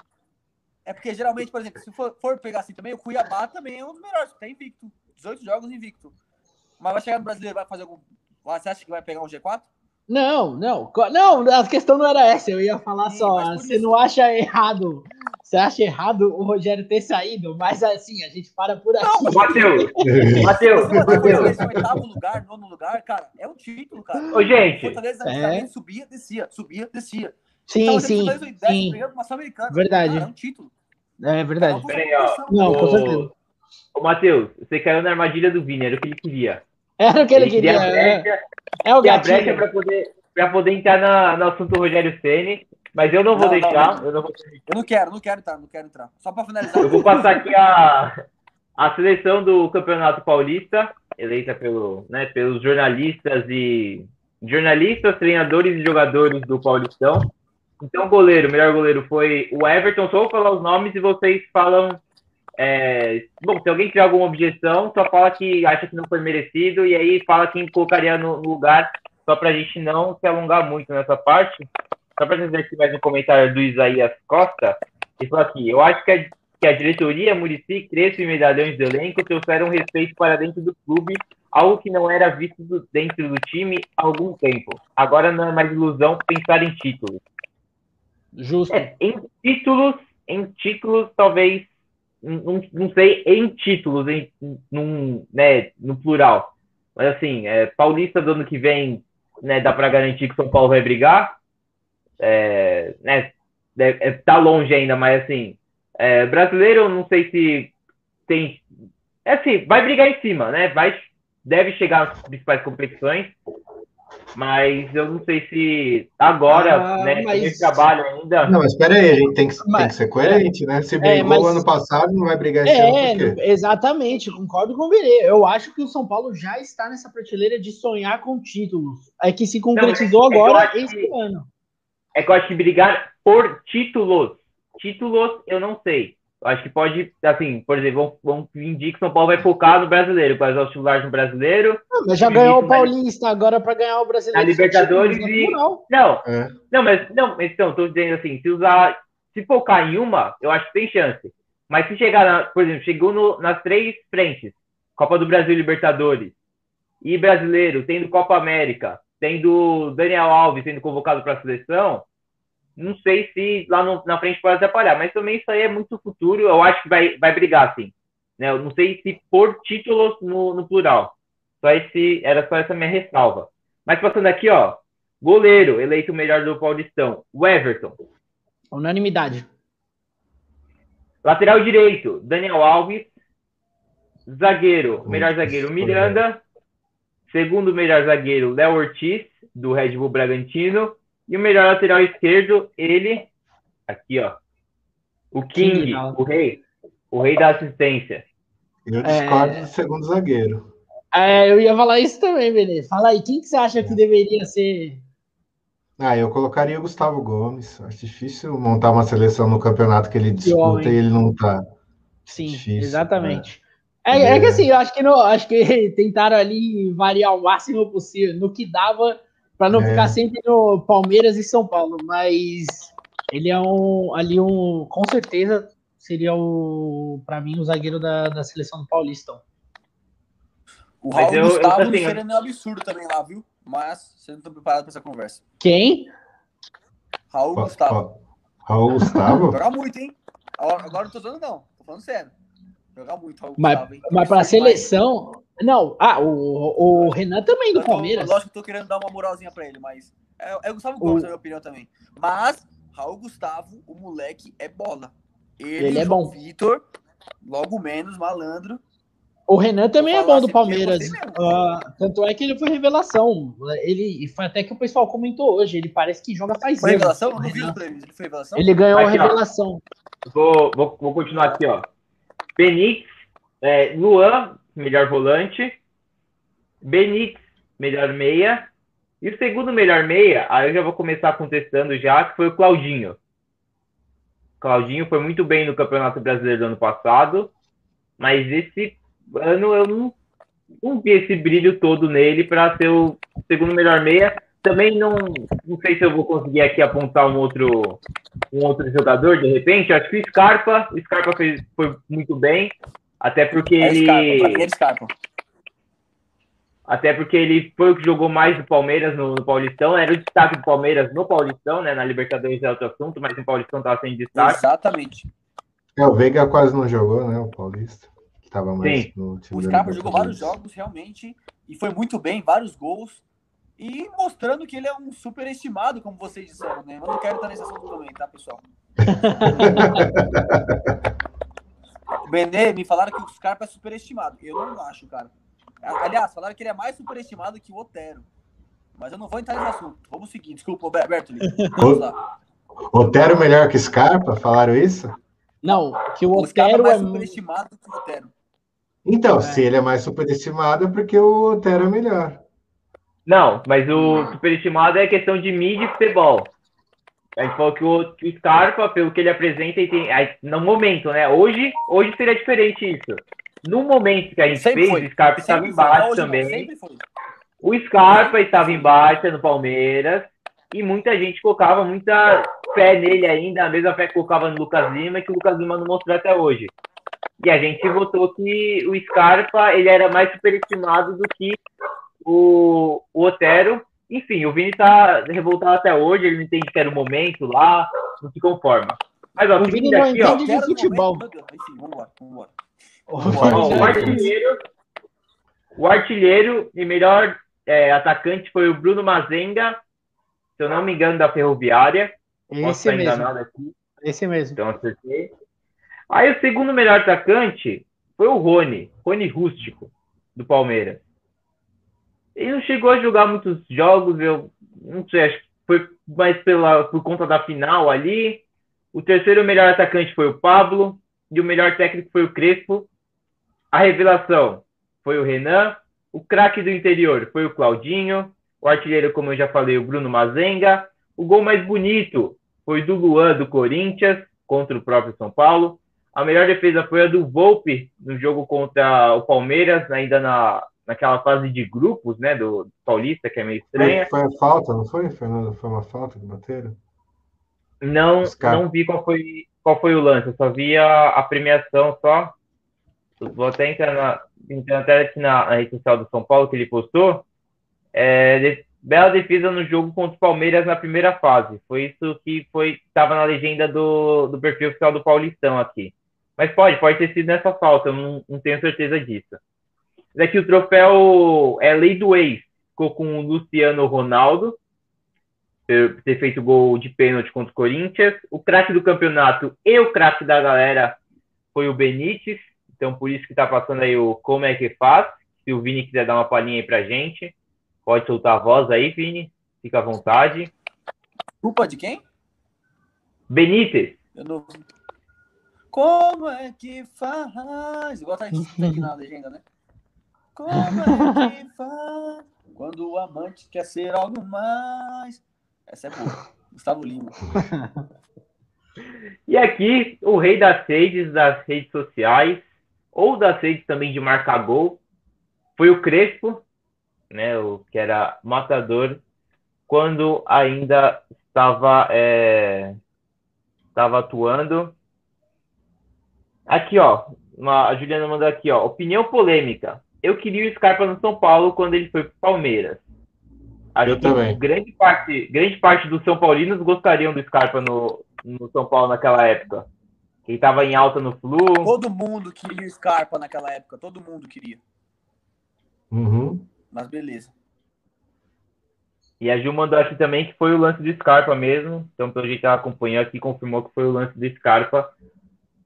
É porque geralmente, por exemplo, se for, for pegar assim também, o Cuiabá também é um dos melhores, tá invicto. 18 jogos invicto. Mas vai chegar no brasileiro, vai fazer algum. Você acha que vai pegar um G4? Não, não, não, a questão não era essa. Eu ia falar Sim, só. Você isso- não acha errado? Você acha errado o Rogério ter saído? Mas assim, a gente para por aqui. Matheus, Matheus, Matheus. Oitavo lugar, nono lugar, cara, é um título, cara. Ô, gente, Fortaleza É. subia, descia, subia, descia. Sim, Então, sim, Fortaleza em décimo, sim. Verdade. Cara, é um título. É verdade. uma Peraí, ó. Não, com certeza. Ô, Matheus, você caiu na armadilha do Vini, era o que ele queria. Era o que ele queria queria. a É, brecha, é o queria a brecha gatinho. pra poder, pra poder entrar na, no assunto Rogério Ceni, mas eu não vou Não, não, deixar, não. eu não vou Eu não quero, não quero entrar, não quero entrar. Só pra finalizar. Eu vou passar aqui a, a seleção do Campeonato Paulista, eleita pelo, né, pelos jornalistas e jornalistas, treinadores e jogadores do Paulistão. Então, goleiro, o melhor goleiro foi o Everton. Só vou falar os nomes e vocês falam. É, bom, se alguém tiver alguma objeção, só fala que acha que não foi merecido e aí fala quem colocaria no, lugar, só pra gente não se alongar muito nessa parte. Só pra trazer aqui mais um comentário do Isaías Costa. Ele falou aqui: eu acho que a que a diretoria, Murici, Crespo e medalhões do elenco trouxeram respeito para dentro do clube, algo que não era visto do- dentro do time há algum tempo. Agora não é mais ilusão pensar em títulos. Justo. É, em títulos, em títulos, talvez, não, não sei, em títulos, em, num, né, no plural. Mas assim, é, Paulista do ano que vem, né, dá para garantir que São Paulo vai brigar. É, né, é, é, tá longe ainda, mas assim, é, brasileiro, não sei se tem. É assim, vai brigar em cima, né? Vai, deve chegar nas principais competições, mas eu não sei se agora, Ah, né, mas- com esse trabalho ainda. Não, mas espera aí, a gente tem que, tem Mas- que ser coerente, né? Se É, brigou mas- ano passado, não vai brigar esse ano É, quê? exatamente, concordo com o Verê. Eu acho que o São Paulo já está nessa prateleira de sonhar com títulos. É que se concretizou é que eu agora acho esse que- ano. É que eu acho que brigar por títulos. Títulos, eu não sei. Acho que pode, assim, por exemplo, vamos, vamos indicar que São Paulo vai focar no brasileiro, para os titulares no brasileiro. Ah, mas já ganhou o Paulista, agora para ganhar o brasileiro. A Libertadores e-. Não, É. não, mas não, então, tô dizendo assim, se usar, se focar em uma, eu acho que tem chance. Mas se chegar, na, por exemplo, chegou no- nas três frentes, Copa do Brasil e Libertadores, e brasileiro, tendo Copa América, tendo Daniel Alves sendo convocado para a seleção, não sei se lá no- na frente pode atrapalhar, mas também isso aí é muito futuro, eu acho que vai, vai brigar, sim. Né? Eu não sei se por títulos no, no plural. Só esse, era só essa minha ressalva. Mas passando aqui, ó, goleiro, eleito o melhor do Paulistão, o Everton. Unanimidade. Lateral direito, Daniel Alves. Zagueiro, melhor zagueiro, Miranda. Segundo melhor zagueiro, Léo Ortiz, do Red Bull Bragantino. E o melhor lateral esquerdo, ele, aqui, ó. O King, King, o rei. O rei da assistência. Eu discordo É. do segundo zagueiro. É, eu ia falar isso também, Benê. Fala aí, quem que você acha que deveria ser? Ah, eu colocaria o Gustavo Gomes. Acho difícil montar uma seleção no campeonato que ele disputa e ele não tá. Sim, Difícil, exatamente. É, é que assim, eu acho que, não, acho que <laughs> tentaram ali variar o máximo possível no que dava para não É. ficar sempre no Palmeiras e São Paulo, mas ele é um ali um com certeza seria o para mim o zagueiro da, da seleção do Paulistão. O Mas Raul eu- Gustavo não eu- seria nenhum absurdo também lá, viu? Mas vocês não estão preparados para essa conversa. Quem? Raul Ra- Gustavo. Ra- Raul Gustavo? <laughs> Jogar muito, hein? Agora, agora não tô zoando, não. Tô falando sério. Jogar muito, Raul Mas, Gustavo, hein? mas para a Isso é demais. seleção, não. Ah, o, o Renan também do Eu Palmeiras. Lógico que eu tô querendo dar uma moralzinha pra ele, mas. É, é o Gustavo Gomes, O- na minha opinião também. Mas, Raul Gustavo, o moleque é bola. Ele, Ele é bom. Vitor, logo menos, malandro. O Renan também é bom do assim, Palmeiras. Ah, tanto é que ele foi revelação. Ele e foi até que o pessoal comentou hoje. Ele parece que joga faz Foi anos. revelação? Eu não vi Renan. os prêmios. Ele foi revelação? Ele ganhou a Aqui, ó. revelação. Vou, vou, vou continuar aqui, ó. Benítez, é, Luan, melhor volante. Benítez, melhor meia. E o segundo melhor meia, aí eu já vou começar contestando já, que foi o Claudinho. Claudinho foi muito bem no Campeonato Brasileiro do ano passado, mas esse ano eu não, não vi esse brilho todo nele para ser o segundo melhor meia. Também não, não sei se eu vou conseguir aqui apontar um outro, um outro jogador de repente. Acho que o Scarpa, o Scarpa fez, foi muito bem, até porque é ele. Scarpa, até porque ele foi o que jogou mais do Palmeiras no, no, Paulistão, era o destaque do Palmeiras no Paulistão, né? Na Libertadores é outro assunto, mas no Paulistão estava sem destaque. Exatamente. É, o Veiga quase não jogou, né? O Paulista. Que tava mais Sim. no time. O Scarpa jogou vários jogos, realmente, e foi muito bem, vários gols. E mostrando que ele é um super estimado, como vocês disseram, né? Eu não quero estar nesse assunto também, tá, pessoal? <laughs> Benê, me falaram que o Scarpa é superestimado. Eu não acho, cara. Aliás, falaram que ele é mais superestimado que o Otero. Mas eu não vou entrar nesse assunto. Vamos seguir. Desculpa, Berto. Vamos lá. Otero melhor que Scarpa? Falaram isso? Não, que o, o Otero é mais é superestimado que o Otero. Então, é. se ele é mais superestimado, é porque o Otero é melhor. Não, mas o superestimado é questão de mídia e futebol. A gente falou que o, que o Scarpa, pelo que ele apresenta, ele tem, aí, no momento, né? Hoje, hoje seria diferente isso. No momento que a gente sempre fez, foi. o Scarpa sempre estava embaixo também. o Scarpa estava embaixo no Palmeiras e muita gente colocava muita fé nele ainda, a mesma fé que colocava no Lucas Lima, que o Lucas Lima não mostrou até hoje. E a gente votou que o Scarpa ele era mais superestimado do que o, o Otero. Enfim, o Vini tá revoltado até hoje, ele não entende que era o momento lá, não se conforma. Mas ó, o Vini não aqui, entende ó, de futebol. Enfim. O, artilheiro, o artilheiro e melhor é, atacante foi o Bruno Mazenga, se eu não me engano, da Ferroviária. Esse mesmo. Aqui. Esse mesmo. Então acertei. Aí o segundo melhor atacante foi o Rony, Rony Rústico, do Palmeiras. Ele não chegou a jogar muitos jogos, eu não sei, acho que foi mais pela, por conta da final ali. O terceiro melhor atacante foi o Pablo e o melhor técnico foi o Crespo. A revelação foi o Renan. O craque do interior foi o Claudinho. O artilheiro, como eu já falei, o Bruno Mazenga. O gol mais bonito foi do Luan, do Corinthians, contra o próprio São Paulo. A melhor defesa foi a do Volpe, no jogo contra o Palmeiras, ainda na, naquela fase de grupos, né, do Paulista, que é meio estranha. Foi, foi a falta, não foi, Fernando? Foi uma falta que bateram? Não, não vi qual foi, qual foi o lance, eu só vi a, a premiação só. Vou até entrar na, entrar até aqui na, na rede social do São Paulo que ele postou. É, de, bela defesa no jogo contra o Palmeiras na primeira fase. Foi isso que foi estava na legenda do, do perfil oficial do Paulistão aqui. Mas pode, pode ter sido nessa falta, eu não, não tenho certeza disso. Daqui o troféu é lei do ex. Ficou com o Luciano Ronaldo, ter, ter feito gol de pênalti contra o Corinthians. O craque do campeonato e o craque da galera foi o Benítez. Então, por isso que tá passando aí o como é que faz. Se o Vini quiser dar uma palhinha aí pra gente, pode soltar a voz aí, Vini. Fica à vontade. Culpa de quem? Benítez. Eu não... Como é que faz? Igual tá na legenda, né? Como é que faz? Quando o amante quer ser algo mais. Essa é boa. Gustavo Lima. <laughs> E aqui, o rei das redes, das redes sociais, ou das redes também de marcar gol, foi o Crespo, né, o que era matador, quando ainda estava, é, estava atuando. Aqui, ó, uma, a Juliana mandou aqui, ó, opinião polêmica. Eu queria o Scarpa no São Paulo quando ele foi para Palmeiras. Acho eu também. Grande parte, grande parte dos São Paulinos gostariam do Scarpa no, no São Paulo naquela época. Quem estava em alta no Flu. Todo mundo queria o Scarpa naquela época, todo mundo queria. Uhum. Mas beleza. E a Gil mandou aqui também que foi o lance do Scarpa mesmo. Então, pelo jeito, ela acompanhou aqui confirmou que foi o lance do Scarpa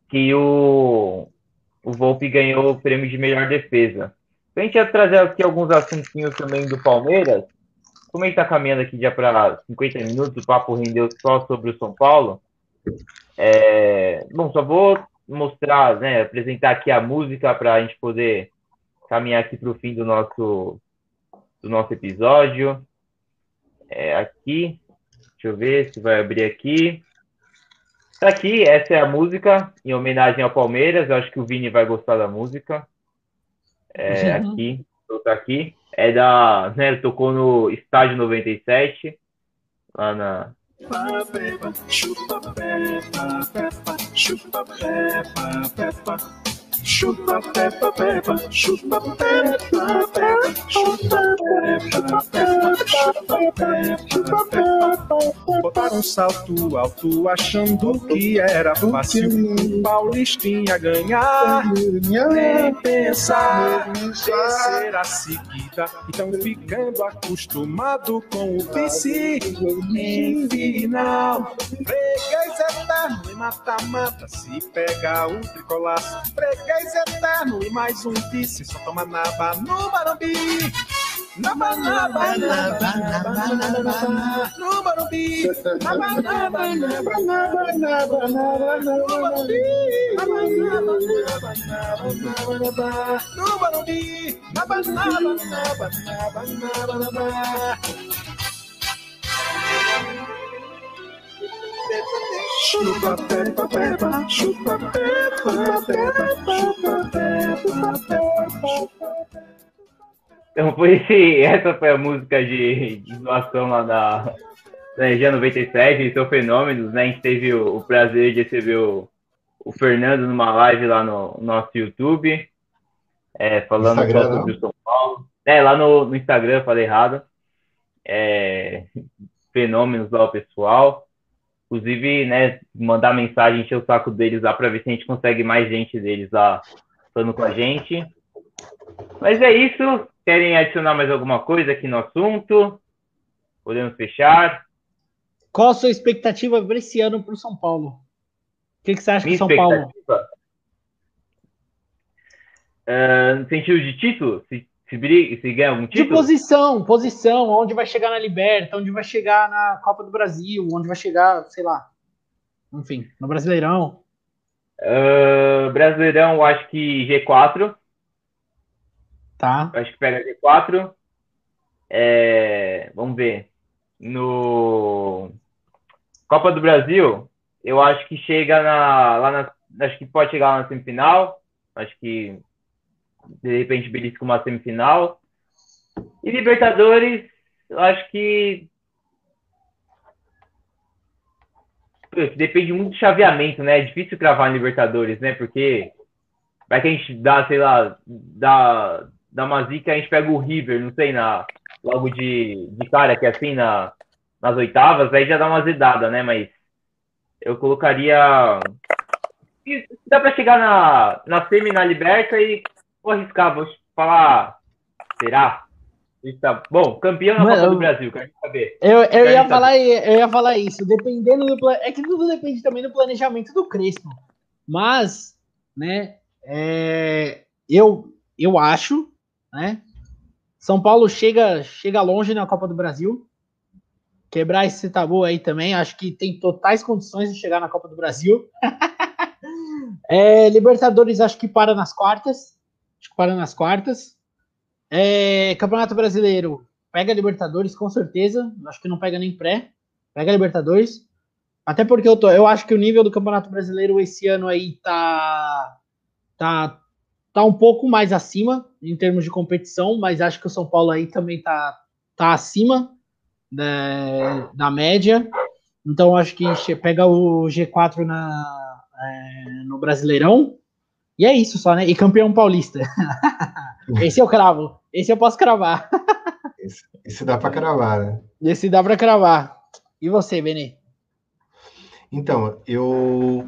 que o, o Volpe ganhou o prêmio de melhor defesa. A gente ia trazer aqui alguns assuntinhos também do Palmeiras como a gente está caminhando aqui já para 50 minutos, o papo rendeu só sobre o São Paulo. É, bom, só vou mostrar, né, apresentar aqui a música para a gente poder caminhar aqui para o fim do nosso, do nosso episódio. É, aqui, deixa eu ver se vai abrir aqui. Tá aqui, essa é a música em homenagem ao Palmeiras. Eu acho que o Vini vai gostar da música. É, uhum. Aqui, tá aqui. É da, né, tocou no Estádio 97, lá na, Chupa Peppa, Peppa, chupa Peppa, Peppa. Chupa Peppa, Peppa, chupa Peppa, Peppa. Botaram um salto alto achando que era fácil o Paulistinha ganhar. Nem pensar a seguida. Então ficando acostumado com o vice. Em final, freguês eterno e mata-mata. Se pega o tricolaço, freguês eterno e mais um vice. Só toma naba no Barumbi. Naba, naba, naba, naba, naba, no Barumbi. Naba, naba, naba, naba, naba, naba, no Barumbi. Naba, naba, naba, naba, naba, naba, no Barumbi. Naba, naba, naba, naba, naba, naba. Chupa Peppa Peppa, chupa Peppa Peppa, chupa Peppa Peppa. Então foi esse, <laughs> essa foi a música de, de doação lá da, da região 97, eles são fenômenos, né? A gente teve o, o prazer de receber o, o, Fernando numa live lá no, nosso YouTube, é, falando sobre o São Paulo. É, lá no, no Instagram, falei errado. É, fenômenos lá o pessoal. Inclusive, né, mandar mensagem, encher o saco deles lá para ver se a gente consegue mais gente deles lá falando com a gente. Mas é isso. Querem adicionar mais alguma coisa aqui no assunto? Podemos fechar? Qual a sua expectativa para esse ano para o São Paulo? O que, que você acha Minha que São Paulo? Uh, no sentido de título? Se se, se ganha algum título? De posição, posição, onde vai chegar na Liberta, onde vai chegar na Copa do Brasil, onde vai chegar, sei lá. Enfim, no Brasileirão. Uh, Brasileirão, acho que G4. Tá. Acho que pega G4. É, vamos ver. No Copa do Brasil, eu acho que chega na, lá na, acho que pode chegar lá na semifinal. Acho que de repente belisca uma semifinal. E Libertadores, eu acho que depende muito do chaveamento, né? É difícil cravar em Libertadores, né? Porque vai que a gente dá, sei lá, dá, dá uma zica, a gente pega o River, não sei, na, logo de, de cara, que é assim, na, nas oitavas, aí já dá uma zedada, né? Mas eu colocaria. Dá para chegar na, na semi na Liberta e Vou arriscar, vou falar. Será? Tá bom, campeão da Copa do Brasil, quero saber. Eu, eu, quero ia saber. falar, eu ia falar isso. Dependendo do. É que tudo depende também do planejamento do Crespo. Mas, né, é, eu, eu acho, né? São Paulo chega, chega longe na Copa do Brasil. Quebrar esse tabu aí também. Acho que tem totais condições de chegar na Copa do Brasil. <laughs> é, Libertadores, acho que para nas quartas. Acho que para nas quartas. É, Campeonato Brasileiro, pega Libertadores com certeza. Acho que não pega nem pré. Pega Libertadores. Até porque eu, tô, eu acho que o nível do Campeonato Brasileiro esse ano aí tá, tá, tá um pouco mais acima em termos de competição, mas acho que o São Paulo aí também tá, tá acima da, da média. Então acho que pega o G4 na, é, no Brasileirão e é isso só, né? E campeão paulista. <laughs> Esse eu cravo. Esse eu posso cravar. esse, esse dá para cravar, né? Esse dá para cravar. E você, Benê? Então, eu,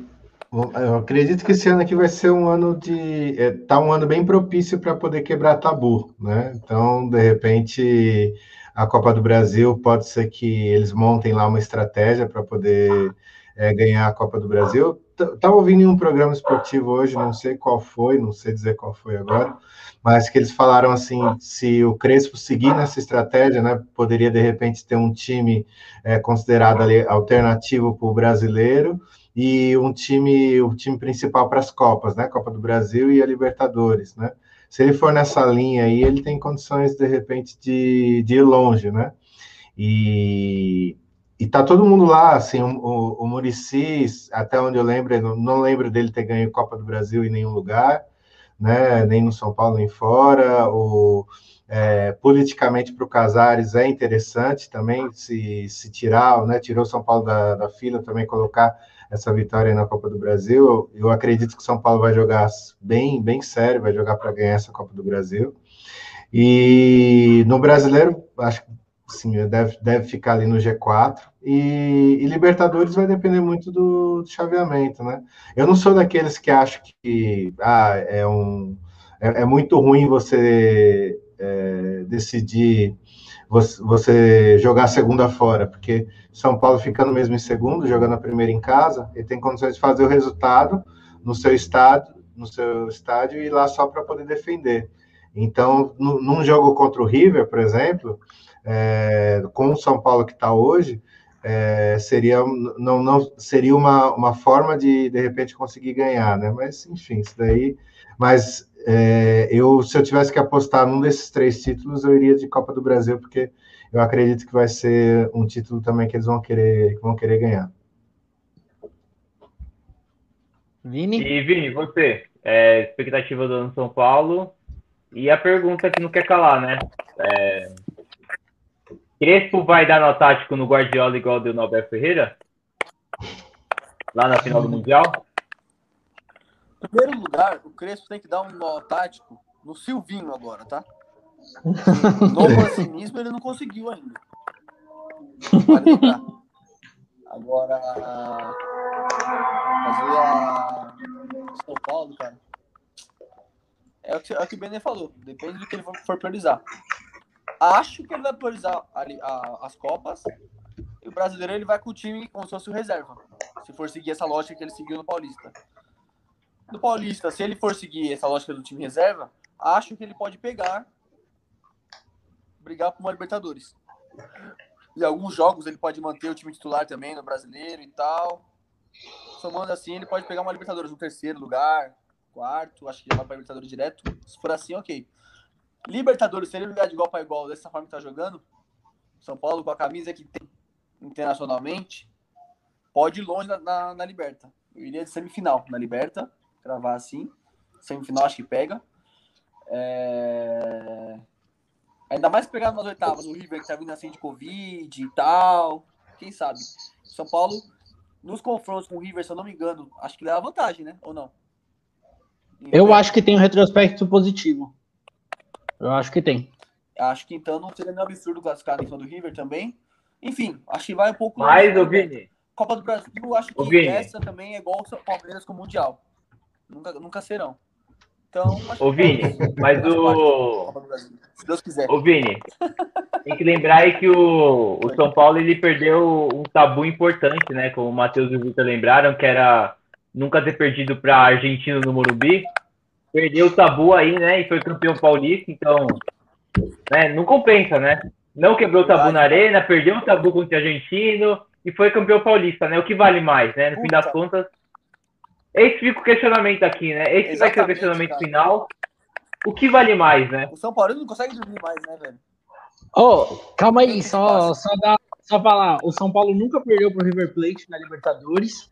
eu acredito que esse ano aqui vai ser um ano de. É, tá um ano bem propício para poder quebrar tabu, né? Então, de repente, a Copa do Brasil pode ser que eles montem lá uma estratégia para poder é, ganhar a Copa do Brasil estava ouvindo em um programa esportivo hoje, não sei qual foi, não sei dizer qual foi agora, mas que eles falaram assim, se o Crespo seguir nessa estratégia, né, poderia de repente ter um time é, considerado ali alternativo para o brasileiro e um time, o time principal para as Copas, né? Copa do Brasil e a Libertadores, né? Se ele for nessa linha aí, ele tem condições, de repente, de, de ir longe, né? E, tá todo mundo lá, assim, o, o Murici, até onde eu lembro, não, não lembro dele ter ganho Copa do Brasil em nenhum lugar, né? Nem no São Paulo, nem fora. O, é, politicamente para o Casares é interessante também se, se tirar, né, tirou São Paulo da, da fila, também colocar essa vitória na Copa do Brasil. Eu acredito que São Paulo vai jogar bem, bem sério, vai jogar para ganhar essa Copa do Brasil. E no brasileiro, acho que sim, deve, deve ficar ali no G4. E, e Libertadores vai depender muito do, do, chaveamento, né? Eu não sou daqueles que acham que ah, é um é, é muito ruim você é, decidir você, jogar a segunda fora, porque São Paulo ficando mesmo em segundo, jogando a primeira em casa, ele tem condições de fazer o resultado no seu estádio, no seu estádio e ir lá só para poder defender. Então, num jogo contra o River, por exemplo, é, com o São Paulo que está hoje, é, seria não, não seria uma, uma forma de de repente conseguir ganhar, né? Mas enfim, isso daí. Mas é, eu, se eu tivesse que apostar num desses três títulos, eu iria de Copa do Brasil, porque eu acredito que vai ser um título também que eles vão querer, vão querer ganhar. Vini? E Vini, você, é, expectativa do São Paulo e a pergunta que não quer calar, né? É, Crespo vai dar no tático no Guardiola igual deu no Alberto Ferreira? Lá na final do Mundial? Em primeiro lugar, o Crespo tem que dar um nó tático no Silvinho agora, tá? <laughs> No vacinismo ele não conseguiu ainda. Agora, fazer a São Paulo, cara. É o que, é o, que o Benê falou. Depende do que ele for, for priorizar. Acho que ele vai priorizar ali, a, as Copas. E o brasileiro ele vai com o time como se fosse o reserva. Se for seguir essa lógica que ele seguiu no Paulista do Paulista, se ele for seguir essa lógica do time reserva, acho que ele pode pegar, brigar por uma Libertadores. E alguns jogos ele pode manter o time titular também no brasileiro e tal. Somando assim, ele pode pegar uma Libertadores no terceiro lugar, quarto, acho que já vai para Libertadores direto. Se for assim, ok. Libertadores, se ele jogar de igual para igual dessa forma que tá jogando, São Paulo com a camisa que tem internacionalmente, pode ir longe na, na, na Liberta. Eu iria de semifinal na Liberta cravar assim. Semifinal acho que pega. É... Ainda mais pegar nas oitavas o River que tá vindo assim de Covid e tal. Quem sabe? São Paulo, nos confrontos com o River, se eu não me engano, acho que leva vantagem, né? Ou não? Eu acho que tem um retrospecto positivo. Eu acho que tem. Acho que então não seria nenhum absurdo classificar em cima do River também. Enfim, acho que vai um pouco. Mais, o Vini. Copa do Brasil, acho que essa também é igual o Palmeiras com o Mundial. Nunca, nunca serão. Então, Ô, Vini, mas o. Se Deus quiser. Ô, Vini, tem que lembrar aí que o, o São Paulo ele perdeu um tabu importante, né? Como o Matheus e o Vitor lembraram, que era nunca ter perdido para Argentina no Morumbi. Perdeu o tabu aí, né? E foi campeão paulista, então. Né, não compensa, né? Não quebrou o tabu na arena, perdeu o tabu contra o argentino e foi campeão paulista, né? O que vale mais, né? No Puta. fim das contas, esse fica o questionamento aqui, né? Esse Exatamente, vai ser o questionamento cara. final. O que vale mais, né? O São Paulo não consegue dormir mais, né, velho? Oh, calma aí, só, só, dá, só falar. O São Paulo nunca perdeu pro River Plate na Libertadores.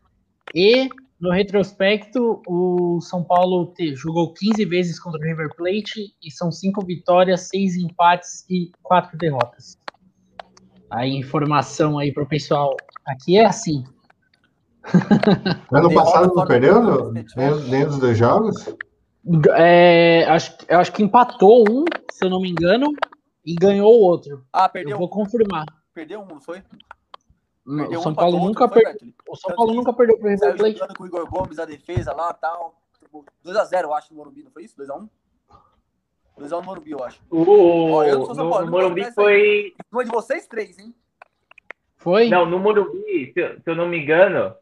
E, no retrospecto, o São Paulo te, jogou 15 vezes contra o River Plate e são 5 vitórias, 6 empates e 4 derrotas. A informação aí pro pessoal aqui é assim. <laughs> Ano passado não perdeu nem, dos dois jogos? É, acho, eu acho que empatou um, se eu não me engano, e ganhou o outro. Ah, perdeu. Eu vou confirmar. Perdeu um, não foi? Perdeu o São Paulo nunca perdeu. O São Paulo nunca perdeu pro River Plate. com o Igor Gomes a defesa lá, tal. 2x0, eu acho, no Morumbi, não foi isso? 2x1? 2x1 no Morumbi, eu acho. O, oh, eu São Paulo, no Morumbi foi... Uma de vocês três, hein? Foi? Não, no Morumbi, se, se eu não me engano,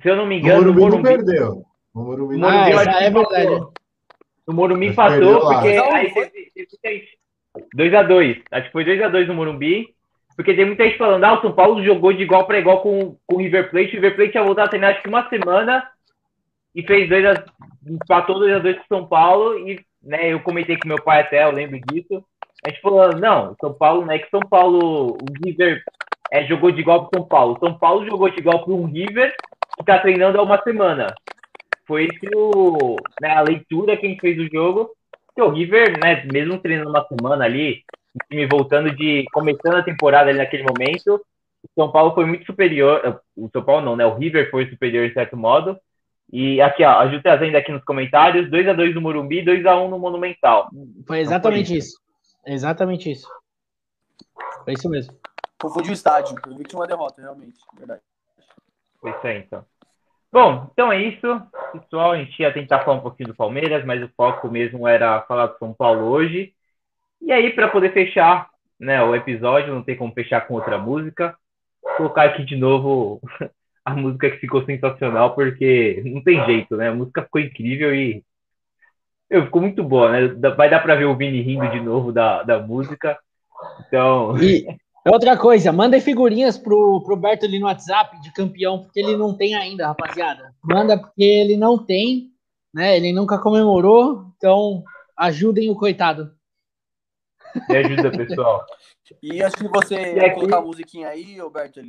se eu não me engano, o Morumbi, Morumbi perdeu. O Morumbi, o Morumbi ah, é verdade. O Morumbi passou porque aí teve 2x2. Acho que foi 2x2 no Morumbi. Porque tem muita gente falando, ah, o São Paulo jogou de igual para igual com, com o River Plate. O River Plate ia voltar a treinar acho que uma semana e fez dois a, empatou 2 a 2 com o São Paulo. E né, eu comentei com meu pai até, eu lembro disso. A gente falou, não, São Paulo não é que São Paulo, o River é, jogou de igual para São Paulo. São Paulo jogou de igual para um River que está treinando há uma semana. Foi isso né, a leitura que a gente fez do jogo. Que o River, né, mesmo treinando uma semana ali, time voltando de. começando a temporada ali naquele momento, o São Paulo foi muito superior. O São Paulo não, né? O River foi superior de certo modo. E aqui, ó, a Ju trazendo aqui nos comentários: 2x2 no Morumbi, 2x1 no Monumental. Foi exatamente então, foi isso. isso. Exatamente isso. Foi isso mesmo. Confundiu o estádio. Eu vi que tinha uma derrota, realmente. Verdade. Foi isso aí, então. Bom, então é isso. Pessoal, a gente ia tentar falar um pouquinho do Palmeiras, mas o foco mesmo era falar do São Paulo hoje. E aí, para poder fechar né, o episódio, não tem como fechar com outra música. Vou colocar aqui de novo <laughs> a música que ficou sensacional, porque não tem jeito, né? A música ficou incrível e eu, ficou muito boa, né? Vai dar para ver o Vini rindo de novo da, da música. Então. E outra coisa, mandem figurinhas pro, pro Berto ali no WhatsApp de campeão, porque ele não tem ainda, rapaziada. Manda porque ele não tem, né? Ele nunca comemorou, então ajudem o coitado. Me ajuda, pessoal. E antes de você aqui... colocar a musiquinha aí, Roberto,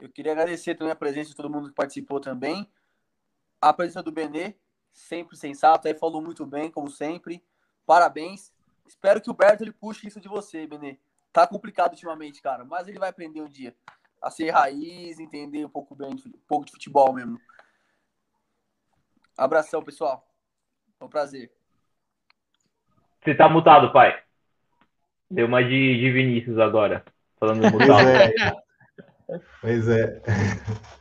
eu queria agradecer também a presença de todo mundo que participou também. A presença do Benê, sempre sensato, aí falou muito bem, como sempre. Parabéns. Espero que o Berto ele puxe isso de você, Benê. Tá complicado ultimamente, cara, mas ele vai aprender um dia a ser raiz, entender um pouco bem, um pouco de futebol mesmo. Abração, pessoal. Foi um prazer. Você tá mutado, pai. Deu uma de, de Vinícius agora, falando do Pois é. pois é. <laughs>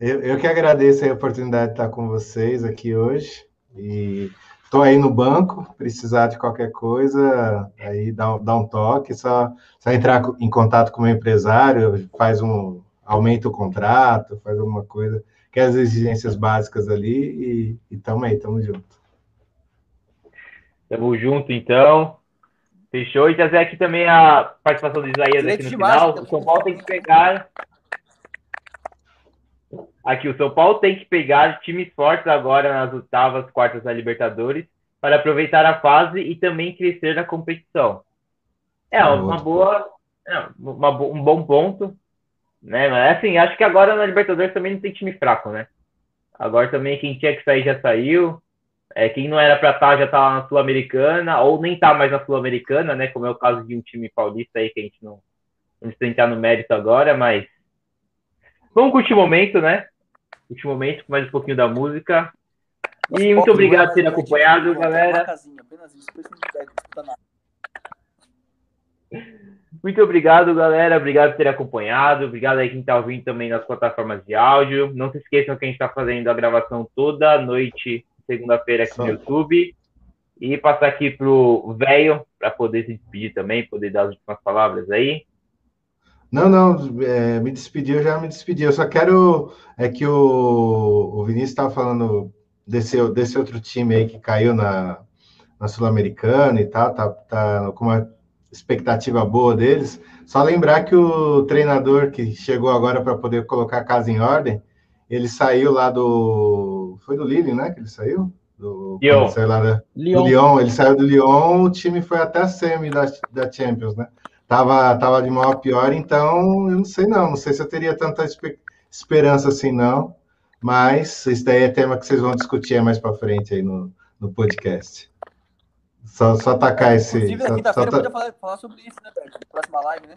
Eu, eu que agradeço a oportunidade de estar com vocês aqui hoje. E estou aí no banco, precisar de qualquer coisa, aí dá, dá um toque, só, só entrar em contato com o meu empresário, faz um, aumenta o contrato, faz alguma coisa, que é as exigências básicas ali, e, e tamo aí, tamo junto. Tamo junto, então. Fechou. E trazer aqui também a participação do Isaías aqui no final. O São Paulo tem que pegar. Aqui, o São Paulo tem que pegar times fortes agora nas oitavas, quartas da Libertadores para aproveitar a fase e também crescer na competição. É uma boa, é, uma, um bom ponto, né? Mas assim, acho que agora na Libertadores também não tem time fraco, né? Agora também quem tinha que sair já saiu. É, quem não era para estar tá, já está na Sul-Americana, ou nem está mais na Sul-Americana, né? Como é o caso de um time paulista aí que a gente não, não precisa entrar no mérito agora, mas vamos curtir o momento, né? Curtir o momento com mais um pouquinho da música. E muito obrigado por ter acompanhado, galera. Muito obrigado, galera. Obrigado por ter acompanhado. Obrigado aí quem está ouvindo também nas plataformas de áudio. Não se esqueçam que a gente está fazendo a gravação toda noite segunda-feira aqui no YouTube. E passar aqui pro velho para poder se despedir também, poder dar as últimas palavras aí. Não, não, é, me despedi, eu já me despedi. Eu só quero é que o, o Vinícius estava falando desse, desse outro time aí que caiu na, na Sul-Americana e tal, tá, tá com uma expectativa boa deles. Só lembrar que o treinador que chegou agora para poder colocar a casa em ordem, ele saiu lá do foi do Lille, né? Que ele saiu? Do, Lyon. Saiu da, Lyon. Do Lyon. Ele saiu do Lyon, o time foi até a semi da, da Champions, né? Tava, tava de mal a pior, então eu não sei não. Não sei se eu teria tanta esperança assim, não. Mas isso daí é tema que vocês vão discutir mais para frente aí no, no podcast. Só, só atacar esse. Inclusive, na quinta-feira tá... podia falar, falar, sobre isso, né, Berto? Próxima live, né?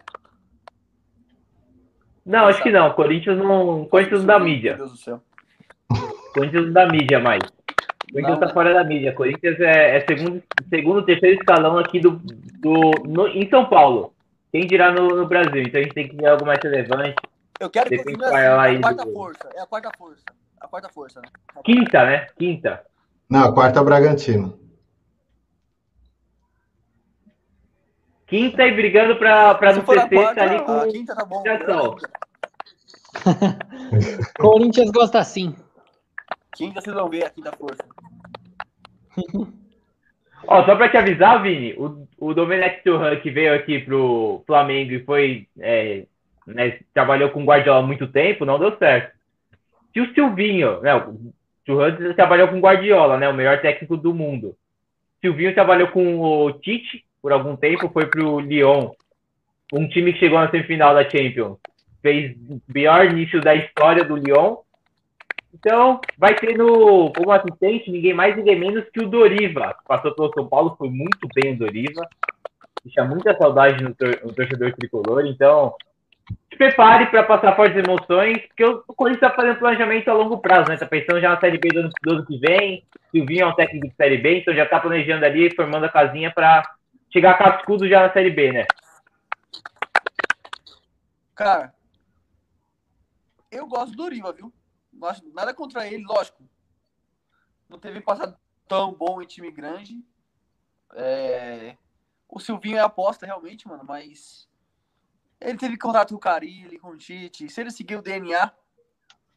Não, acho que não. Corinthians não. Corinthians não dá mídia. Meu Deus do céu. Corinthians da mídia mais. Corinthians está fora da mídia. Corinthians é, é, segundo, segundo, terceiro escalão aqui do, do no, em São Paulo. Quem dirá no, no, Brasil? Então a gente tem que ver algo mais relevante. Eu quero que continue assim, a quarta do... força. É a quarta força. A quarta força, né? Quinta, né? Quinta. Não, a quarta é o Bragantino. Quinta e brigando para não ser sexta ali com a quinta tá bom. <laughs> Corinthians gosta assim. Quem vocês vão ver aqui da força? <laughs> Ó, só pra te avisar, Vini, o, o Domenech Turhan que veio aqui pro Flamengo e foi. É, né, trabalhou com o Guardiola há muito tempo, não deu certo. Se o Silvinho, né, o Turhan trabalhou com o Guardiola, né, o melhor técnico do mundo. Silvinho trabalhou com o Tite por algum tempo, foi pro Lyon, um time que chegou na semifinal da Champions. Fez o pior início da história do Lyon então, vai ter no, como assistente ninguém mais, ninguém menos que o Doriva, passou pelo São Paulo, foi muito bem o Doriva. Deixa muita saudade no, no torcedor tricolor. Então, se prepare para passar fortes emoções, porque o Corinthians está fazendo planejamento a longo prazo, né? Está pensando já na Série B do ano, do ano que vem. Silvinho é um técnico de Série B, então já está planejando ali, formando a casinha para chegar cascudo já na Série B, né? Cara, eu gosto do Doriva, viu? Nada contra ele, lógico. Não teve passado tão bom em time grande. É... O Silvinho é aposta, realmente, mano, mas. Ele teve contato com o Carilli, com o Tite. Se ele seguir o DNA,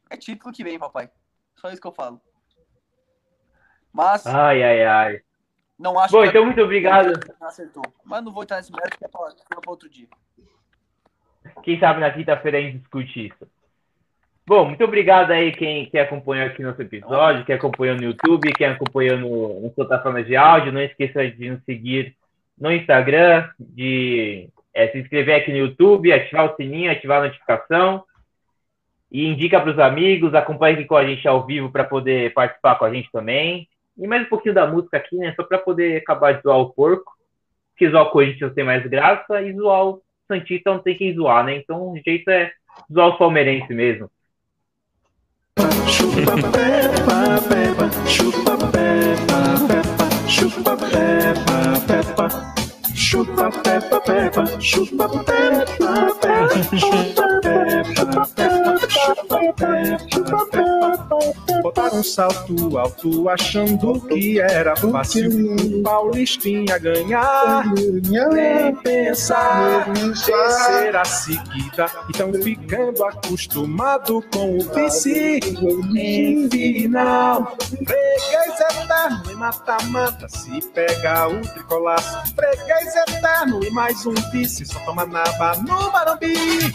é título que vem, papai. Só isso que eu falo. Mas. Ai, ai, ai. Não acho Bom, então muito obrigado. Acertou. Mas não vou entrar nesse mérito, que é para outro dia. Quem sabe na quinta-feira a gente discute isso. Bom, muito obrigado aí quem, quem acompanhou aqui nosso episódio, quem acompanhou no YouTube, quem acompanhou no, nas plataformas de áudio. Não esqueça de nos seguir no Instagram, de é, se inscrever aqui no YouTube, ativar o sininho, ativar a notificação. E indica para os amigos, acompanhe aqui com a gente ao vivo para poder participar com a gente também. E mais um pouquinho da música aqui, né? Só para poder acabar de zoar o porco. Que zoar o Corinthians tem mais graça e zoar o Santista não tem quem zoar, né? Então o jeito é zoar o palmeirense mesmo. Chupa Peppa, Peppa, chupa Peppa, Peppa, chupa Peppa, Peppa. Chupa Peppa, Peppa, chupa Peppa, Peppa, chupa Peppa, Peppa, Botaram um salto alto achando que era fácil o Paulistinha ganhar. Nem pensar em ser a seguida. Estão ficando acostumado com o vice. Em final, freguês eterno e mata-mata. Se pega o tricolaço, freguês eterno e mais um vice. Só toma naba no Barumbi.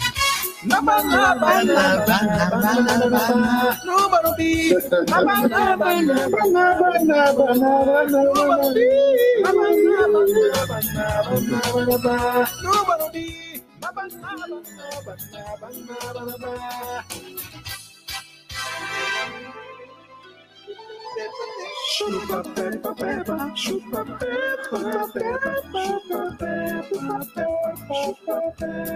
Chupa Peppa Peppa, Chupa Peppa Peppa, Chupa Peppa Peppa, Chupa Peppa.